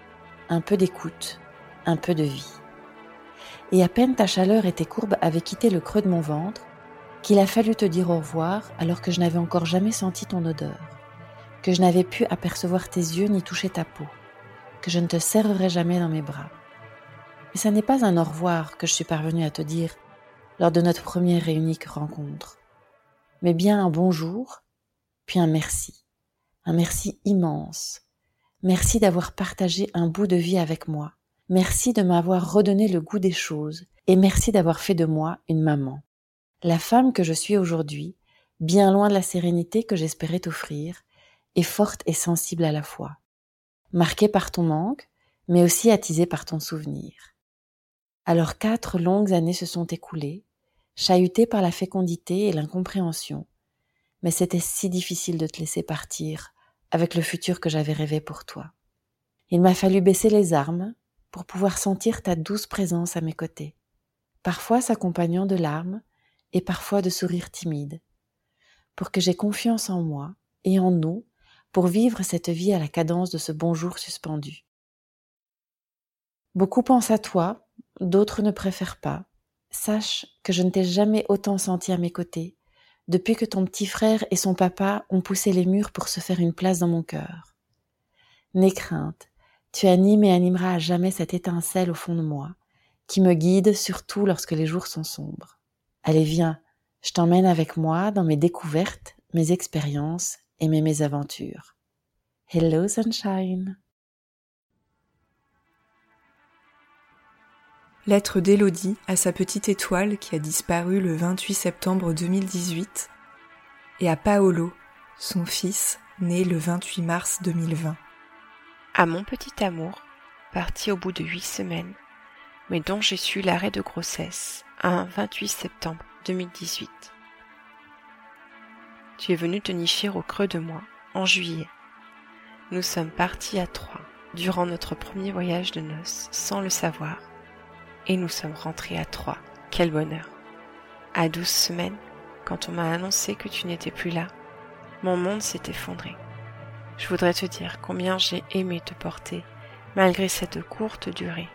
un peu d'écoute, un peu de vie. Et à peine ta chaleur et tes courbes avaient quitté le creux de mon ventre, qu'il a fallu te dire au revoir alors que je n'avais encore jamais senti ton odeur, que je n'avais pu apercevoir tes yeux ni toucher ta peau, que je ne te serrerai jamais dans mes bras. Mais ce n'est pas un au revoir que je suis parvenue à te dire lors de notre première et unique rencontre, mais bien un bonjour, puis un merci, un merci immense. Merci d'avoir partagé un bout de vie avec moi, Merci de m'avoir redonné le goût des choses et merci d'avoir fait de moi une maman. La femme que je suis aujourd'hui, bien loin de la sérénité que j'espérais t'offrir, est forte et sensible à la fois. Marquée par ton manque, mais aussi attisée par ton souvenir. Alors quatre longues années se sont écoulées, chahutées par la fécondité et l'incompréhension. Mais c'était si difficile de te laisser partir avec le futur que j'avais rêvé pour toi. Il m'a fallu baisser les armes, pour pouvoir sentir ta douce présence à mes côtés, parfois s'accompagnant de larmes et parfois de sourires timides, pour que j'aie confiance en moi et en nous pour vivre cette vie à la cadence de ce bonjour suspendu. Beaucoup pensent à toi, d'autres ne préfèrent pas. Sache que je ne t'ai jamais autant senti à mes côtés depuis que ton petit frère et son papa ont poussé les murs pour se faire une place dans mon cœur. N'aie crainte, tu animes et animeras à jamais cette étincelle au fond de moi, qui me guide surtout lorsque les jours sont sombres. Allez, viens, je t'emmène avec moi dans mes découvertes, mes expériences et mes mésaventures. Hello Sunshine. Lettre d'Élodie à sa petite étoile qui a disparu le 28 septembre 2018 et à Paolo, son fils, né le 28 mars 2020 à mon petit amour, parti au bout de huit semaines, mais dont j'ai su l'arrêt de grossesse un 28 septembre 2018. Tu es venu te nicher au creux de moi en juillet. Nous sommes partis à Troyes durant notre premier voyage de noces sans le savoir, et nous sommes rentrés à Troyes. Quel bonheur! À douze semaines, quand on m'a annoncé que tu n'étais plus là, mon monde s'est effondré. Je voudrais te dire combien j'ai aimé te porter, malgré cette courte durée.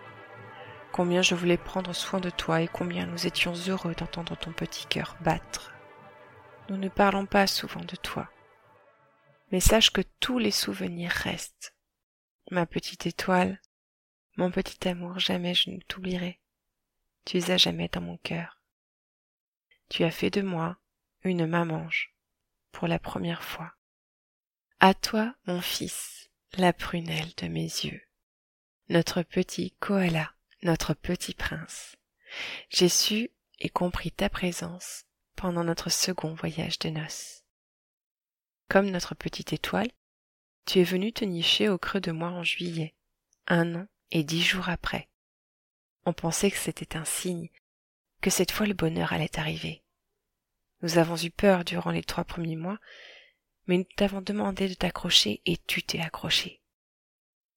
Combien je voulais prendre soin de toi et combien nous étions heureux d'entendre ton petit cœur battre. Nous ne parlons pas souvent de toi. Mais sache que tous les souvenirs restent. Ma petite étoile, mon petit amour, jamais je ne t'oublierai. Tu es à jamais dans mon cœur. tu as fait de moi une mamange pour la première fois. À toi, mon fils, la prunelle de mes yeux, notre petit koala, notre petit prince. J'ai su et compris ta présence pendant notre second voyage de noces. Comme notre petite étoile, tu es venu te nicher au creux de moi en juillet, un an et dix jours après. On pensait que c'était un signe, que cette fois le bonheur allait arriver. Nous avons eu peur durant les trois premiers mois, mais nous t'avons demandé de t'accrocher et tu t'es accroché.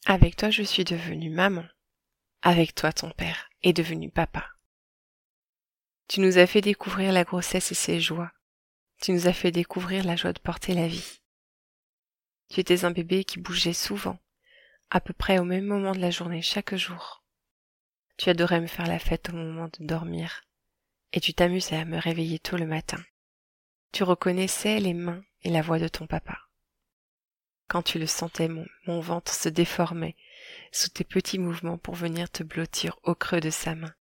Avec toi je suis devenue maman. Avec toi ton père est devenu papa. Tu nous as fait découvrir la grossesse et ses joies. Tu nous as fait découvrir la joie de porter la vie. Tu étais un bébé qui bougeait souvent, à peu près au même moment de la journée chaque jour. Tu adorais me faire la fête au moment de dormir, et tu t'amusais à me réveiller tôt le matin. Tu reconnaissais les mains et la voix de ton papa. Quand tu le sentais, mon, ventre se déformait sous tes petits mouvements pour venir te blottir au creux de sa main,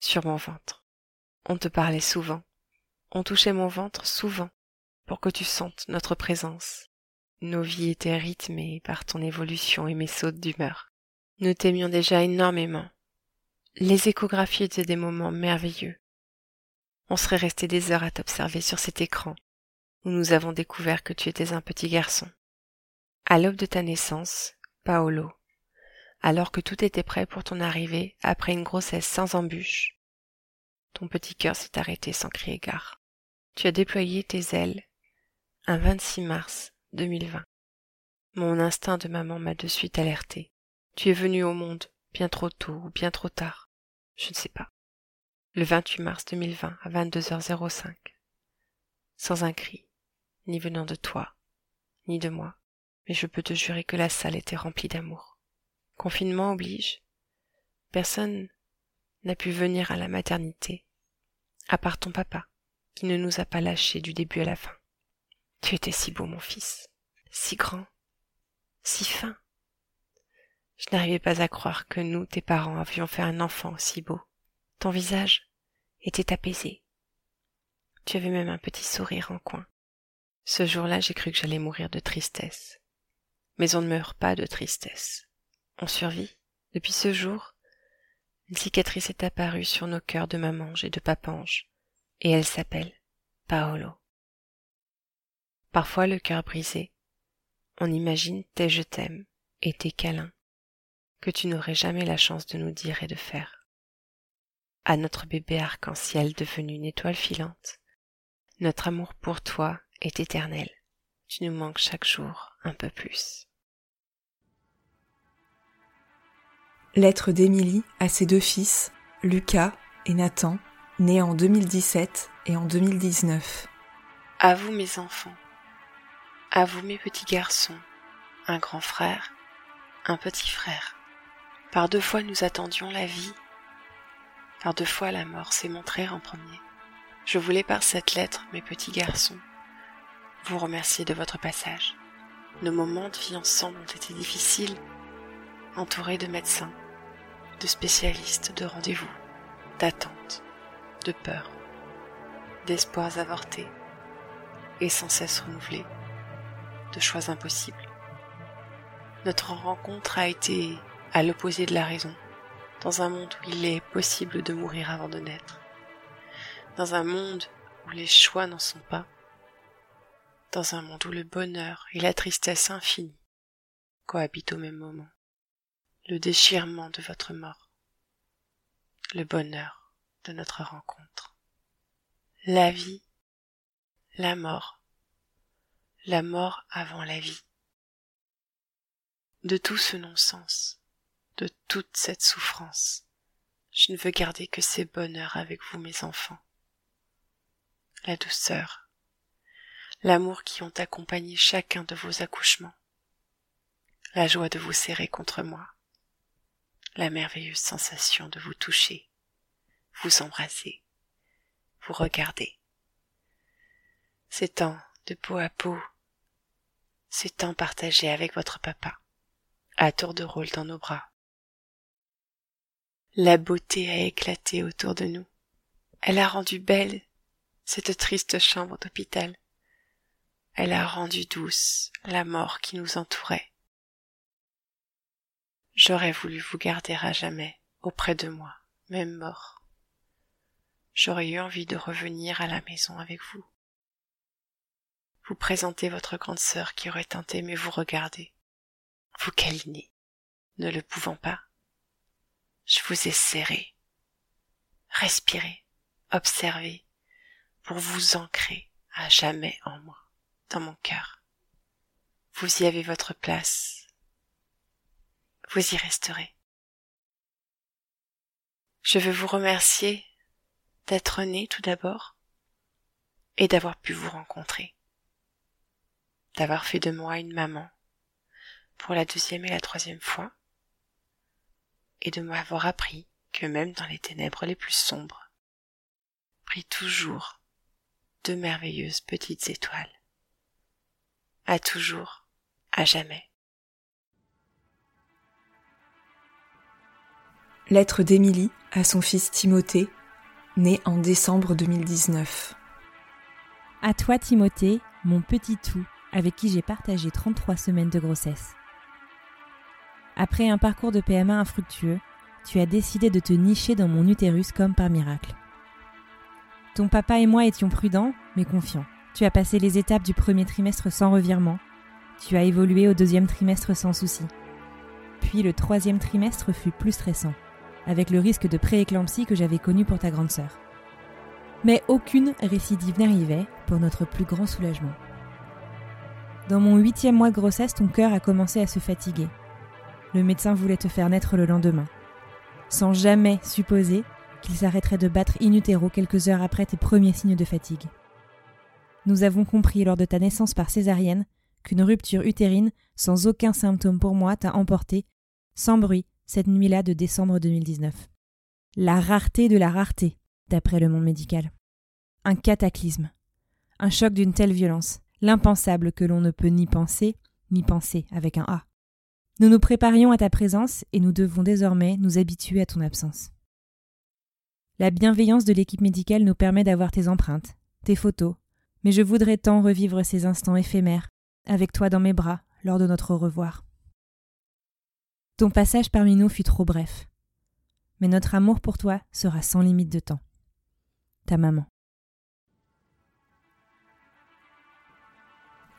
sur mon ventre. On te parlait souvent, on touchait mon ventre souvent, pour que tu sentes notre présence. Nos vies étaient rythmées par ton évolution et mes sautes d'humeur. Nous t'aimions déjà énormément. Les échographies étaient des moments merveilleux. On serait resté des heures à t'observer sur cet écran, où nous avons découvert que tu étais un petit garçon. À l'aube de ta naissance, Paolo, alors que tout était prêt pour ton arrivée après une grossesse sans embûche, ton petit cœur s'est arrêté sans crier gare. Tu as déployé tes ailes un 26 mars 2020. Mon instinct de maman m'a de suite alerté. Tu es venu au monde bien trop tôt ou bien trop tard. Je ne sais pas. Le 28 mars 2020 à 22h05. Sans un cri, ni venant de toi, ni de moi. Mais je peux te jurer que la salle était remplie d'amour. Confinement oblige. Personne n'a pu venir à la maternité, à part ton papa, qui ne nous a pas lâchés du début à la fin. Tu étais si beau, mon fils, si grand, si fin. Je n'arrivais pas à croire que nous, tes parents, avions fait un enfant aussi beau. Ton visage était apaisé. Tu avais même un petit sourire en coin. Ce jour-là, j'ai cru que j'allais mourir de tristesse. Mais on ne meurt pas de tristesse. On survit. Depuis ce jour, une cicatrice est apparue sur nos cœurs de mamange et de papange, et elle s'appelle Paolo. Parfois le cœur brisé, on imagine tes je t'aime et tes câlins, que tu n'aurais jamais la chance de nous dire et de faire. À notre bébé arc-en-ciel devenu une étoile filante, notre amour pour toi est éternel. Tu nous manques chaque jour un peu plus. Lettre d'Émilie à ses deux fils, Lucas et Nathan, nés en 2017 et en 2019. À vous mes enfants, à vous mes petits garçons, un grand frère, un petit frère. Par deux fois nous attendions la vie, par deux fois la mort s'est montrée en premier. Je voulais par cette lettre, mes petits garçons, vous remercier de votre passage. Nos moments de vie ensemble ont été difficiles, entourés de médecins, de spécialistes, de rendez-vous, d'attentes, de peurs, d'espoirs avortés et sans cesse renouvelés, de choix impossibles. Notre rencontre a été à l'opposé de la raison, dans un monde où il est possible de mourir avant de naître, dans un monde où les choix n'en sont pas, dans un monde où le bonheur et la tristesse infinie cohabitent au même moment le déchirement de votre mort, le bonheur de notre rencontre, la vie, la mort, la mort avant la vie. De tout ce non-sens, de toute cette souffrance, je ne veux garder que ces bonheurs avec vous, mes enfants. La douceur, l'amour qui ont accompagné chacun de vos accouchements, la joie de vous serrer contre moi, la merveilleuse sensation de vous toucher, vous embrasser, vous regarder. Ces temps de peau à peau, ces temps partagés avec votre papa, à tour de rôle dans nos bras. La beauté a éclaté autour de nous. Elle a rendu belle cette triste chambre d'hôpital. Elle a rendu douce la mort qui nous entourait. J'aurais voulu vous garder à jamais auprès de moi, même mort. J'aurais eu envie de revenir à la maison avec vous. Vous présenter votre grande sœur qui aurait tant aimé vous regarder, vous câliner, ne le pouvant pas. Je vous ai serré, respiré, observé, pour vous ancrer à jamais en moi, dans mon cœur. Vous y avez votre place. Vous y resterez. Je veux vous remercier d'être né tout d'abord et d'avoir pu vous rencontrer, d'avoir fait de moi une maman pour la deuxième et la troisième fois, et de m'avoir appris que même dans les ténèbres les plus sombres, brillent toujours de merveilleuses petites étoiles. À toujours, à jamais. Lettre d'Émilie à son fils Timothée, né en décembre 2019. À toi Timothée, mon petit tout, avec qui j'ai partagé 33 semaines de grossesse. Après un parcours de PMA infructueux, tu as décidé de te nicher dans mon utérus comme par miracle. Ton papa et moi étions prudents, mais confiants. Tu as passé les étapes du premier trimestre sans revirement. Tu as évolué au deuxième trimestre sans souci. Puis le troisième trimestre fut plus stressant, avec le risque de prééclampsie que j'avais connu pour ta grande sœur. Mais aucune récidive n'arrivait, pour notre plus grand soulagement. Dans mon huitième mois de grossesse, ton cœur a commencé à se fatiguer. Le médecin voulait te faire naître le lendemain, sans jamais supposer qu'il s'arrêterait de battre in utero quelques heures après tes premiers signes de fatigue. Nous avons compris lors de ta naissance par césarienne qu'une rupture utérine sans aucun symptôme pour moi t'a emporté, sans bruit, cette nuit-là de décembre 2019. La rareté de la rareté, d'après le monde médical. Un cataclysme. Un choc d'une telle violence, l'impensable que l'on ne peut ni penser, ni penser avec un A. Nous nous préparions à ta présence et nous devons désormais nous habituer à ton absence. La bienveillance de l'équipe médicale nous permet d'avoir tes empreintes, tes photos, mais je voudrais tant revivre ces instants éphémères, avec toi dans mes bras, lors de notre revoir. Ton passage parmi nous fut trop bref, mais notre amour pour toi sera sans limite de temps. Ta maman.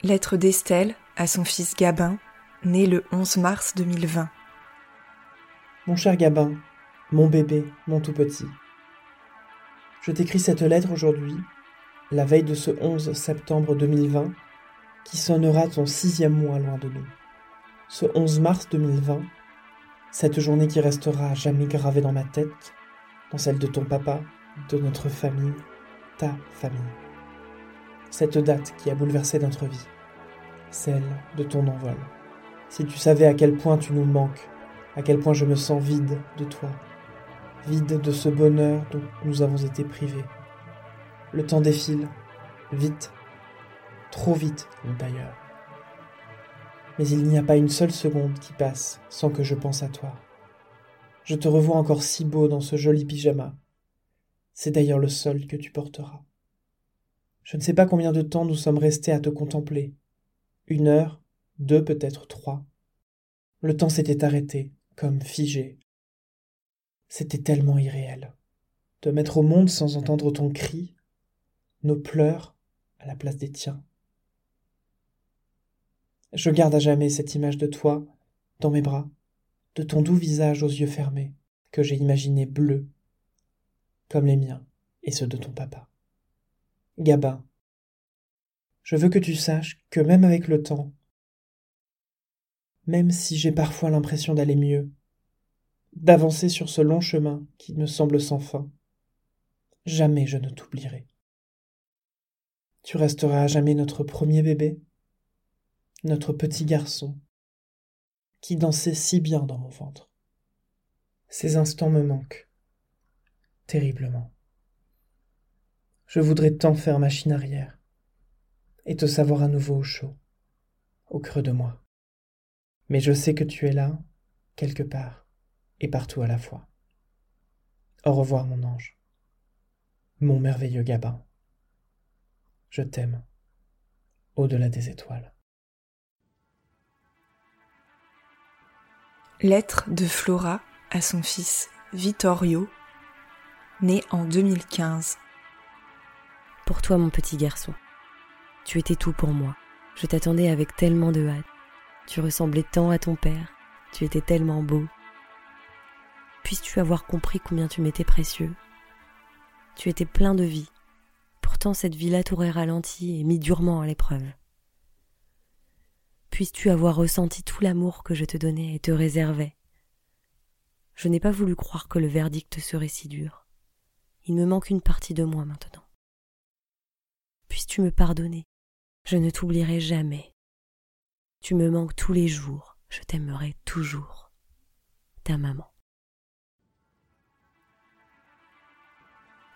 Lettre d'Estelle à son fils Gabin, né le 11 mars 2020. Mon cher Gabin, mon bébé, mon tout petit. Je t'écris cette lettre aujourd'hui, la veille de ce 11 septembre 2020, qui sonnera ton sixième mois loin de nous. Ce 11 mars 2020, cette journée qui restera jamais gravée dans ma tête, dans celle de ton papa, de notre famille, ta famille. Cette date qui a bouleversé notre vie, celle de ton envol. Si tu savais à quel point tu nous manques, à quel point je me sens vide de toi, vide de ce bonheur dont nous avons été privés. Le temps défile, vite, trop vite d'ailleurs. Mais il n'y a pas une seule seconde qui passe sans que je pense à toi. Je te revois encore si beau dans ce joli pyjama. C'est d'ailleurs le seul que tu porteras. Je ne sais pas combien de temps nous sommes restés à te contempler. Une heure, deux peut-être trois. Le temps s'était arrêté, comme figé, c'était tellement irréel. De mettre au monde sans entendre ton cri, nos pleurs à la place des tiens. Je garde à jamais cette image de toi dans mes bras, de ton doux visage aux yeux fermés, que j'ai imaginé bleu, comme les miens et ceux de ton papa. Gabin, je veux que tu saches que même avec le temps, même si j'ai parfois l'impression d'aller mieux, d'avancer sur ce long chemin qui me semble sans fin. Jamais je ne t'oublierai. Tu resteras à jamais notre premier bébé, notre petit garçon, qui dansait si bien dans mon ventre. Ces instants me manquent, terriblement. Je voudrais tant faire machine arrière, et te savoir à nouveau au chaud, au creux de moi. Mais je sais que tu es là, quelque part et partout à la fois. Au revoir mon ange, mon merveilleux Gabin. Je t'aime. Au-delà des étoiles. Lettre de Flora à son fils Vittorio, né en 2015. Pour toi, mon petit garçon. Tu étais tout pour moi. Je t'attendais avec tellement de hâte. Tu ressemblais tant à ton père. Tu étais tellement beau. Puisses-tu avoir compris combien tu m'étais précieux? Tu étais plein de vie. Pourtant, cette vie-là t'aurait ralenti et mis durement à l'épreuve. Puisses-tu avoir ressenti tout l'amour que je te donnais et te réservais? Je n'ai pas voulu croire que le verdict serait si dur. Il me manque une partie de moi maintenant. Puisses-tu me pardonner? Je ne t'oublierai jamais. Tu me manques tous les jours, je t'aimerai toujours. Ta maman.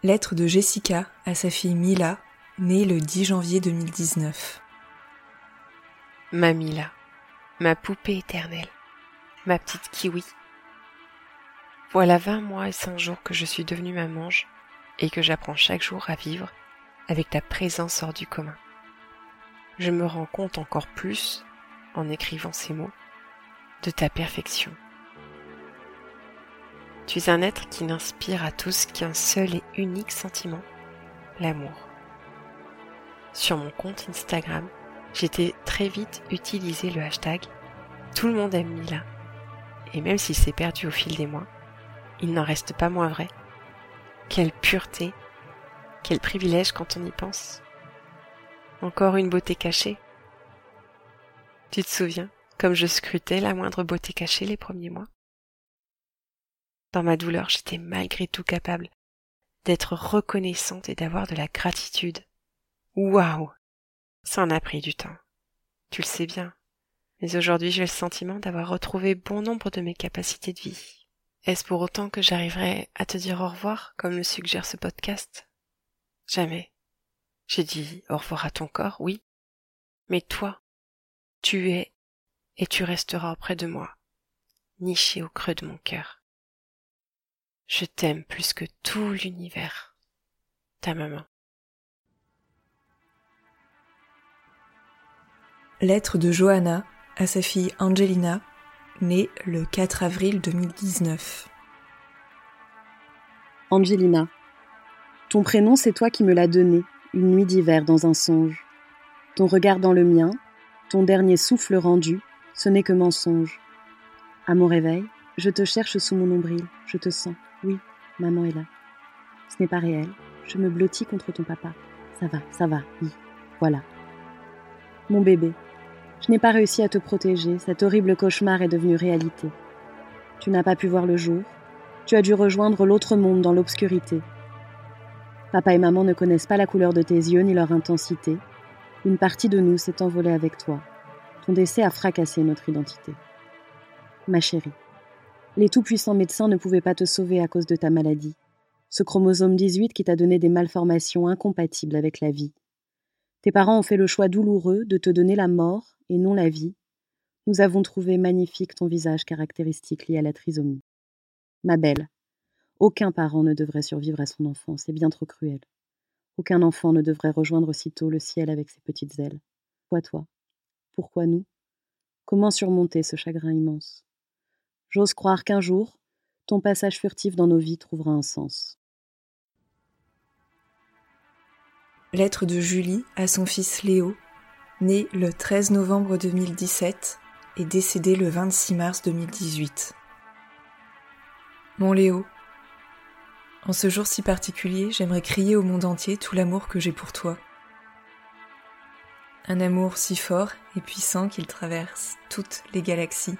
Lettre de Jessica à sa fille Mila, née le 10 janvier 2019. Ma Mila, ma poupée éternelle, ma petite kiwi. Voilà vingt mois et cinq jours que je suis devenue mamange et que j'apprends chaque jour à vivre avec ta présence hors du commun. Je me rends compte encore plus en écrivant ces mots, de ta perfection. Tu es un être qui n'inspire à tous qu'un seul et unique sentiment, l'amour. Sur mon compte Instagram, j'étais très vite utilisé le hashtag Tout le monde aime Mila. Et même s'il s'est perdu au fil des mois, il n'en reste pas moins vrai. Quelle pureté, quel privilège quand on y pense. Encore une beauté cachée, tu te souviens, comme je scrutais la moindre beauté cachée les premiers mois? Dans ma douleur, j'étais malgré tout capable d'être reconnaissante et d'avoir de la gratitude. Waouh Ça en a pris du temps. Tu le sais bien. Mais aujourd'hui, j'ai le sentiment d'avoir retrouvé bon nombre de mes capacités de vie. Est-ce pour autant que j'arriverai à te dire au revoir, comme le suggère ce podcast? Jamais. J'ai dit au revoir à ton corps, oui. Mais toi, tu es et tu resteras auprès de moi, niché au creux de mon cœur. Je t'aime plus que tout l'univers. Ta maman. Lettre de Johanna à sa fille Angelina, née le 4 avril 2019. Angelina, ton prénom c'est toi qui me l'as donné, une nuit d'hiver dans un songe. Ton regard dans le mien, ton dernier souffle rendu, ce n'est que mensonge. À mon réveil, je te cherche sous mon nombril, je te sens, oui, maman est là. Ce n'est pas réel, je me blottis contre ton papa. Ça va, ça va, oui, voilà. Mon bébé, je n'ai pas réussi à te protéger, cet horrible cauchemar est devenu réalité. Tu n'as pas pu voir le jour, tu as dû rejoindre l'autre monde dans l'obscurité. Papa et maman ne connaissent pas la couleur de tes yeux ni leur intensité, une partie de nous s'est envolée avec toi. Ton décès a fracassé notre identité. Ma chérie, les tout-puissants médecins ne pouvaient pas te sauver à cause de ta maladie. Ce chromosome 18 qui t'a donné des malformations incompatibles avec la vie. Tes parents ont fait le choix douloureux de te donner la mort et non la vie. Nous avons trouvé magnifique ton visage caractéristique lié à la trisomie. Ma belle, aucun parent ne devrait survivre à son enfant, c'est bien trop cruel. Aucun enfant ne devrait rejoindre aussitôt le ciel avec ses petites ailes. Pourquoi toi Pourquoi nous? Comment surmonter ce chagrin immense? J'ose croire qu'un jour, ton passage furtif dans nos vies trouvera un sens. Lettre de Julie à son fils Léo, né le 13 novembre 2017 et décédé le 26 mars 2018. Mon Léo, en ce jour si particulier, j'aimerais crier au monde entier tout l'amour que j'ai pour toi. Un amour si fort et puissant qu'il traverse toutes les galaxies.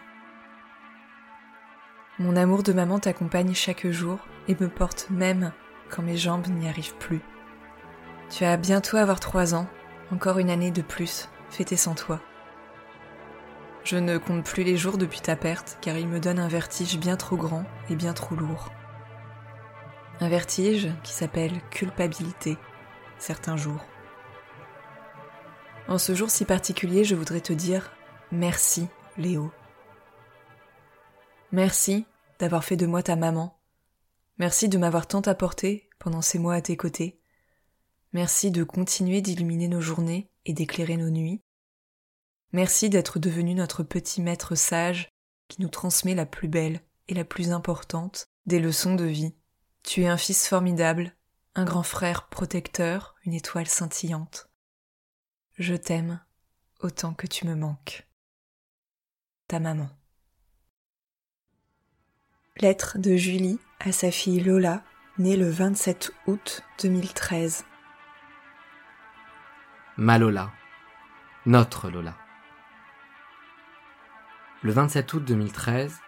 Mon amour de maman t'accompagne chaque jour et me porte même quand mes jambes n'y arrivent plus. Tu as bientôt avoir trois ans, encore une année de plus, fêtée sans toi. Je ne compte plus les jours depuis ta perte car il me donne un vertige bien trop grand et bien trop lourd. Un vertige qui s'appelle culpabilité, certains jours. En ce jour si particulier, je voudrais te dire merci, Léo. Merci d'avoir fait de moi ta maman. Merci de m'avoir tant apporté pendant ces mois à tes côtés. Merci de continuer d'illuminer nos journées et d'éclairer nos nuits. Merci d'être devenu notre petit maître sage qui nous transmet la plus belle et la plus importante des leçons de vie. Tu es un fils formidable, un grand frère protecteur, une étoile scintillante. Je t'aime autant que tu me manques. Ta maman. Lettre de Julie à sa fille Lola, née le 27 août 2013. Ma Lola. Notre Lola. Le 27 août 2013,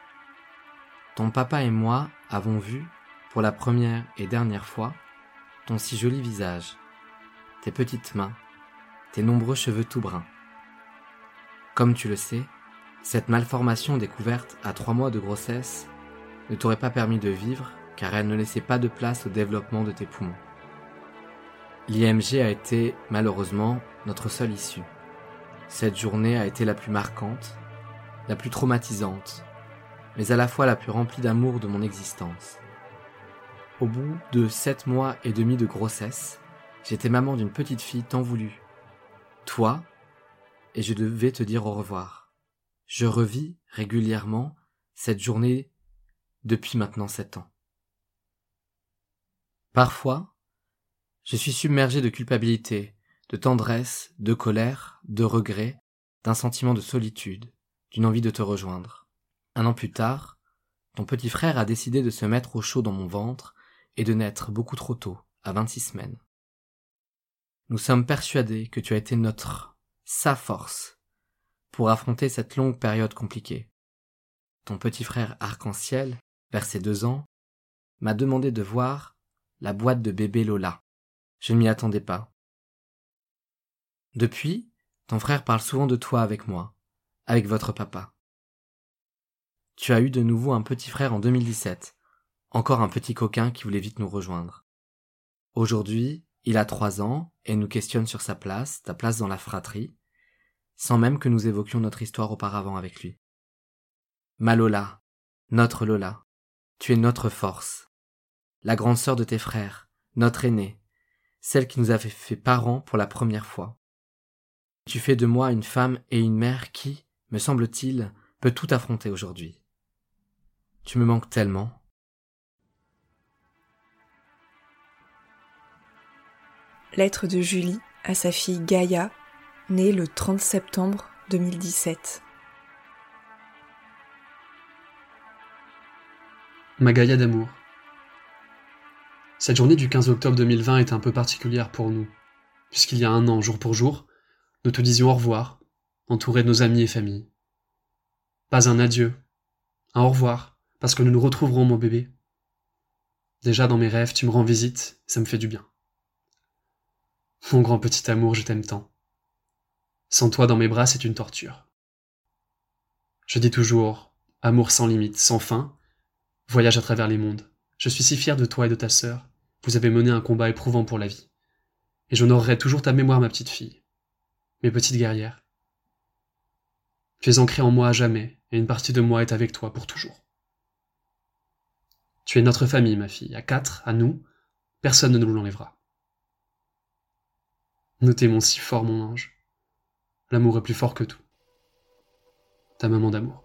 ton papa et moi avons vu, pour la première et dernière fois, ton si joli visage, tes petites mains, tes nombreux cheveux tout bruns. Comme tu le sais, cette malformation découverte à trois mois de grossesse ne t'aurait pas permis de vivre car elle ne laissait pas de place au développement de tes poumons. L'IMG a été, malheureusement, notre seule issue. Cette journée a été la plus marquante, la plus traumatisante, mais à la fois la plus remplie d'amour de mon existence. Au bout de sept mois et demi de grossesse, j'étais maman d'une petite fille tant voulue. Toi, et je devais te dire au revoir. Je revis régulièrement cette journée depuis maintenant sept ans. Parfois, je suis submergé de culpabilité, de tendresse, de colère, de regret, d'un sentiment de solitude, d'une envie de te rejoindre. Un an plus tard, ton petit frère a décidé de se mettre au chaud dans mon ventre et de naître beaucoup trop tôt, à vingt-six semaines. Nous sommes persuadés que tu as été notre, sa force, pour affronter cette longue période compliquée. Ton petit frère arc-en-ciel, vers ses deux ans, m'a demandé de voir la boîte de bébé Lola. Je ne m'y attendais pas. Depuis, ton frère parle souvent de toi avec moi, avec votre papa. Tu as eu de nouveau un petit frère en 2017, encore un petit coquin qui voulait vite nous rejoindre. Aujourd'hui, il a trois ans et nous questionne sur sa place, ta place dans la fratrie, sans même que nous évoquions notre histoire auparavant avec lui. Ma Lola, notre Lola, tu es notre force, la grande sœur de tes frères, notre aînée, celle qui nous avait fait parents pour la première fois. Tu fais de moi une femme et une mère qui, me semble-t-il, peut tout affronter aujourd'hui. Tu me manques tellement. Lettre de Julie à sa fille Gaïa, née le 30 septembre 2017. Ma Gaïa d'amour. Cette journée du 15 octobre 2020 est un peu particulière pour nous, puisqu'il y a un an, jour pour jour, nous te disions au revoir, entourés de nos amis et familles. Pas un adieu, un au revoir, parce que nous nous retrouverons, mon bébé. Déjà dans mes rêves, tu me rends visite, ça me fait du bien. Mon grand petit amour, je t'aime tant. Sans toi dans mes bras, c'est une torture. Je dis toujours, amour sans limite, sans fin, voyage à travers les mondes. Je suis si fier de toi et de ta sœur, vous avez mené un combat éprouvant pour la vie. Et j'honorerai toujours ta mémoire, ma petite fille. Mes petites guerrières. Tu es ancrée en moi à jamais, et une partie de moi est avec toi pour toujours. Tu es notre famille, ma fille, à quatre, à nous, personne ne nous l'enlèvera. Nous t'aimons si fort, mon ange. L'amour est plus fort que tout. Ta maman d'amour.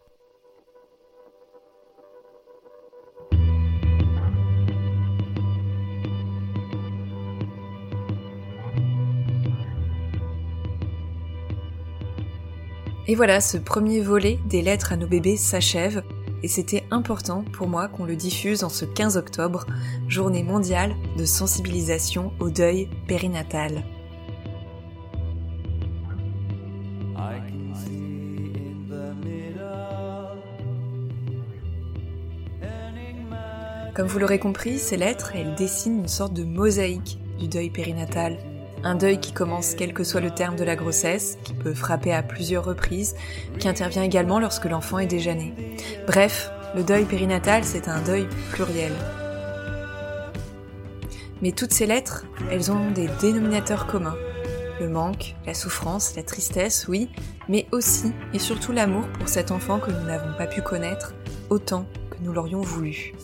Et voilà, ce premier volet des lettres à nos bébés s'achève, et c'était important pour moi qu'on le diffuse en ce 15 octobre, journée mondiale de sensibilisation au deuil périnatal. Comme vous l'aurez compris, ces lettres, elles dessinent une sorte de mosaïque du deuil périnatal, un deuil qui commence quel que soit le terme de la grossesse, qui peut frapper à plusieurs reprises, qui intervient également lorsque l'enfant est déjà né. Bref, le deuil périnatal, c'est un deuil pluriel. Mais toutes ces lettres, elles ont des dénominateurs communs. Le manque, la souffrance, la tristesse, oui, mais aussi et surtout l'amour pour cet enfant que nous n'avons pas pu connaître autant que nous l'aurions voulu.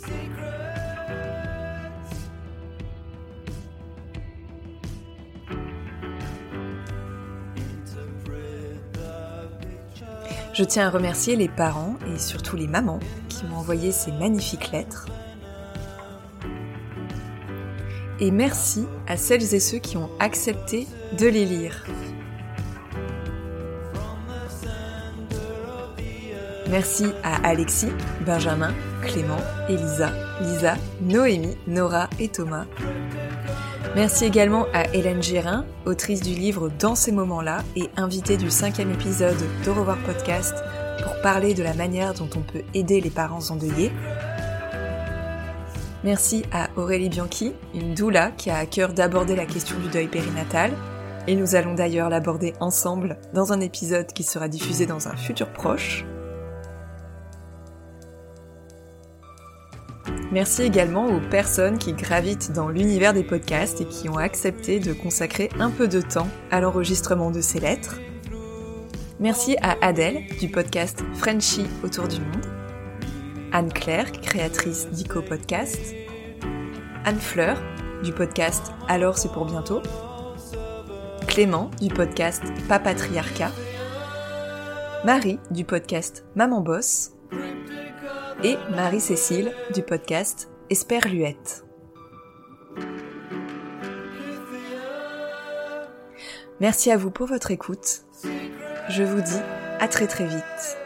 Je tiens à remercier les parents et surtout les mamans qui m'ont envoyé ces magnifiques lettres. Et merci à celles et ceux qui ont accepté de les lire. Merci à Alexis, Benjamin, Clément, Elisa, Lisa, Noémie, Nora et Thomas. Merci également à Hélène Gérin, autrice du livre Dans ces moments-là et invitée du cinquième épisode d'Au revoir podcast pour parler de la manière dont on peut aider les parents endeuillés. Merci à Aurélie Bianchi, une doula qui a à cœur d'aborder la question du deuil périnatal. Et nous allons d'ailleurs l'aborder ensemble dans un épisode qui sera diffusé dans un futur proche. Merci également aux personnes qui gravitent dans l'univers des podcasts et qui ont accepté de consacrer un peu de temps à l'enregistrement de ces lettres. Merci à Adèle du podcast Frenchy autour du monde, Anne-Claire, créatrice d'Ico Podcast, Anne Fleur du podcast Alors c'est pour bientôt, Clément du podcast Papatriarcat, Marie du podcast Maman Boss, et Marie-Cécile du podcast Esperluette. Merci à vous pour votre écoute. Je vous dis à très très vite.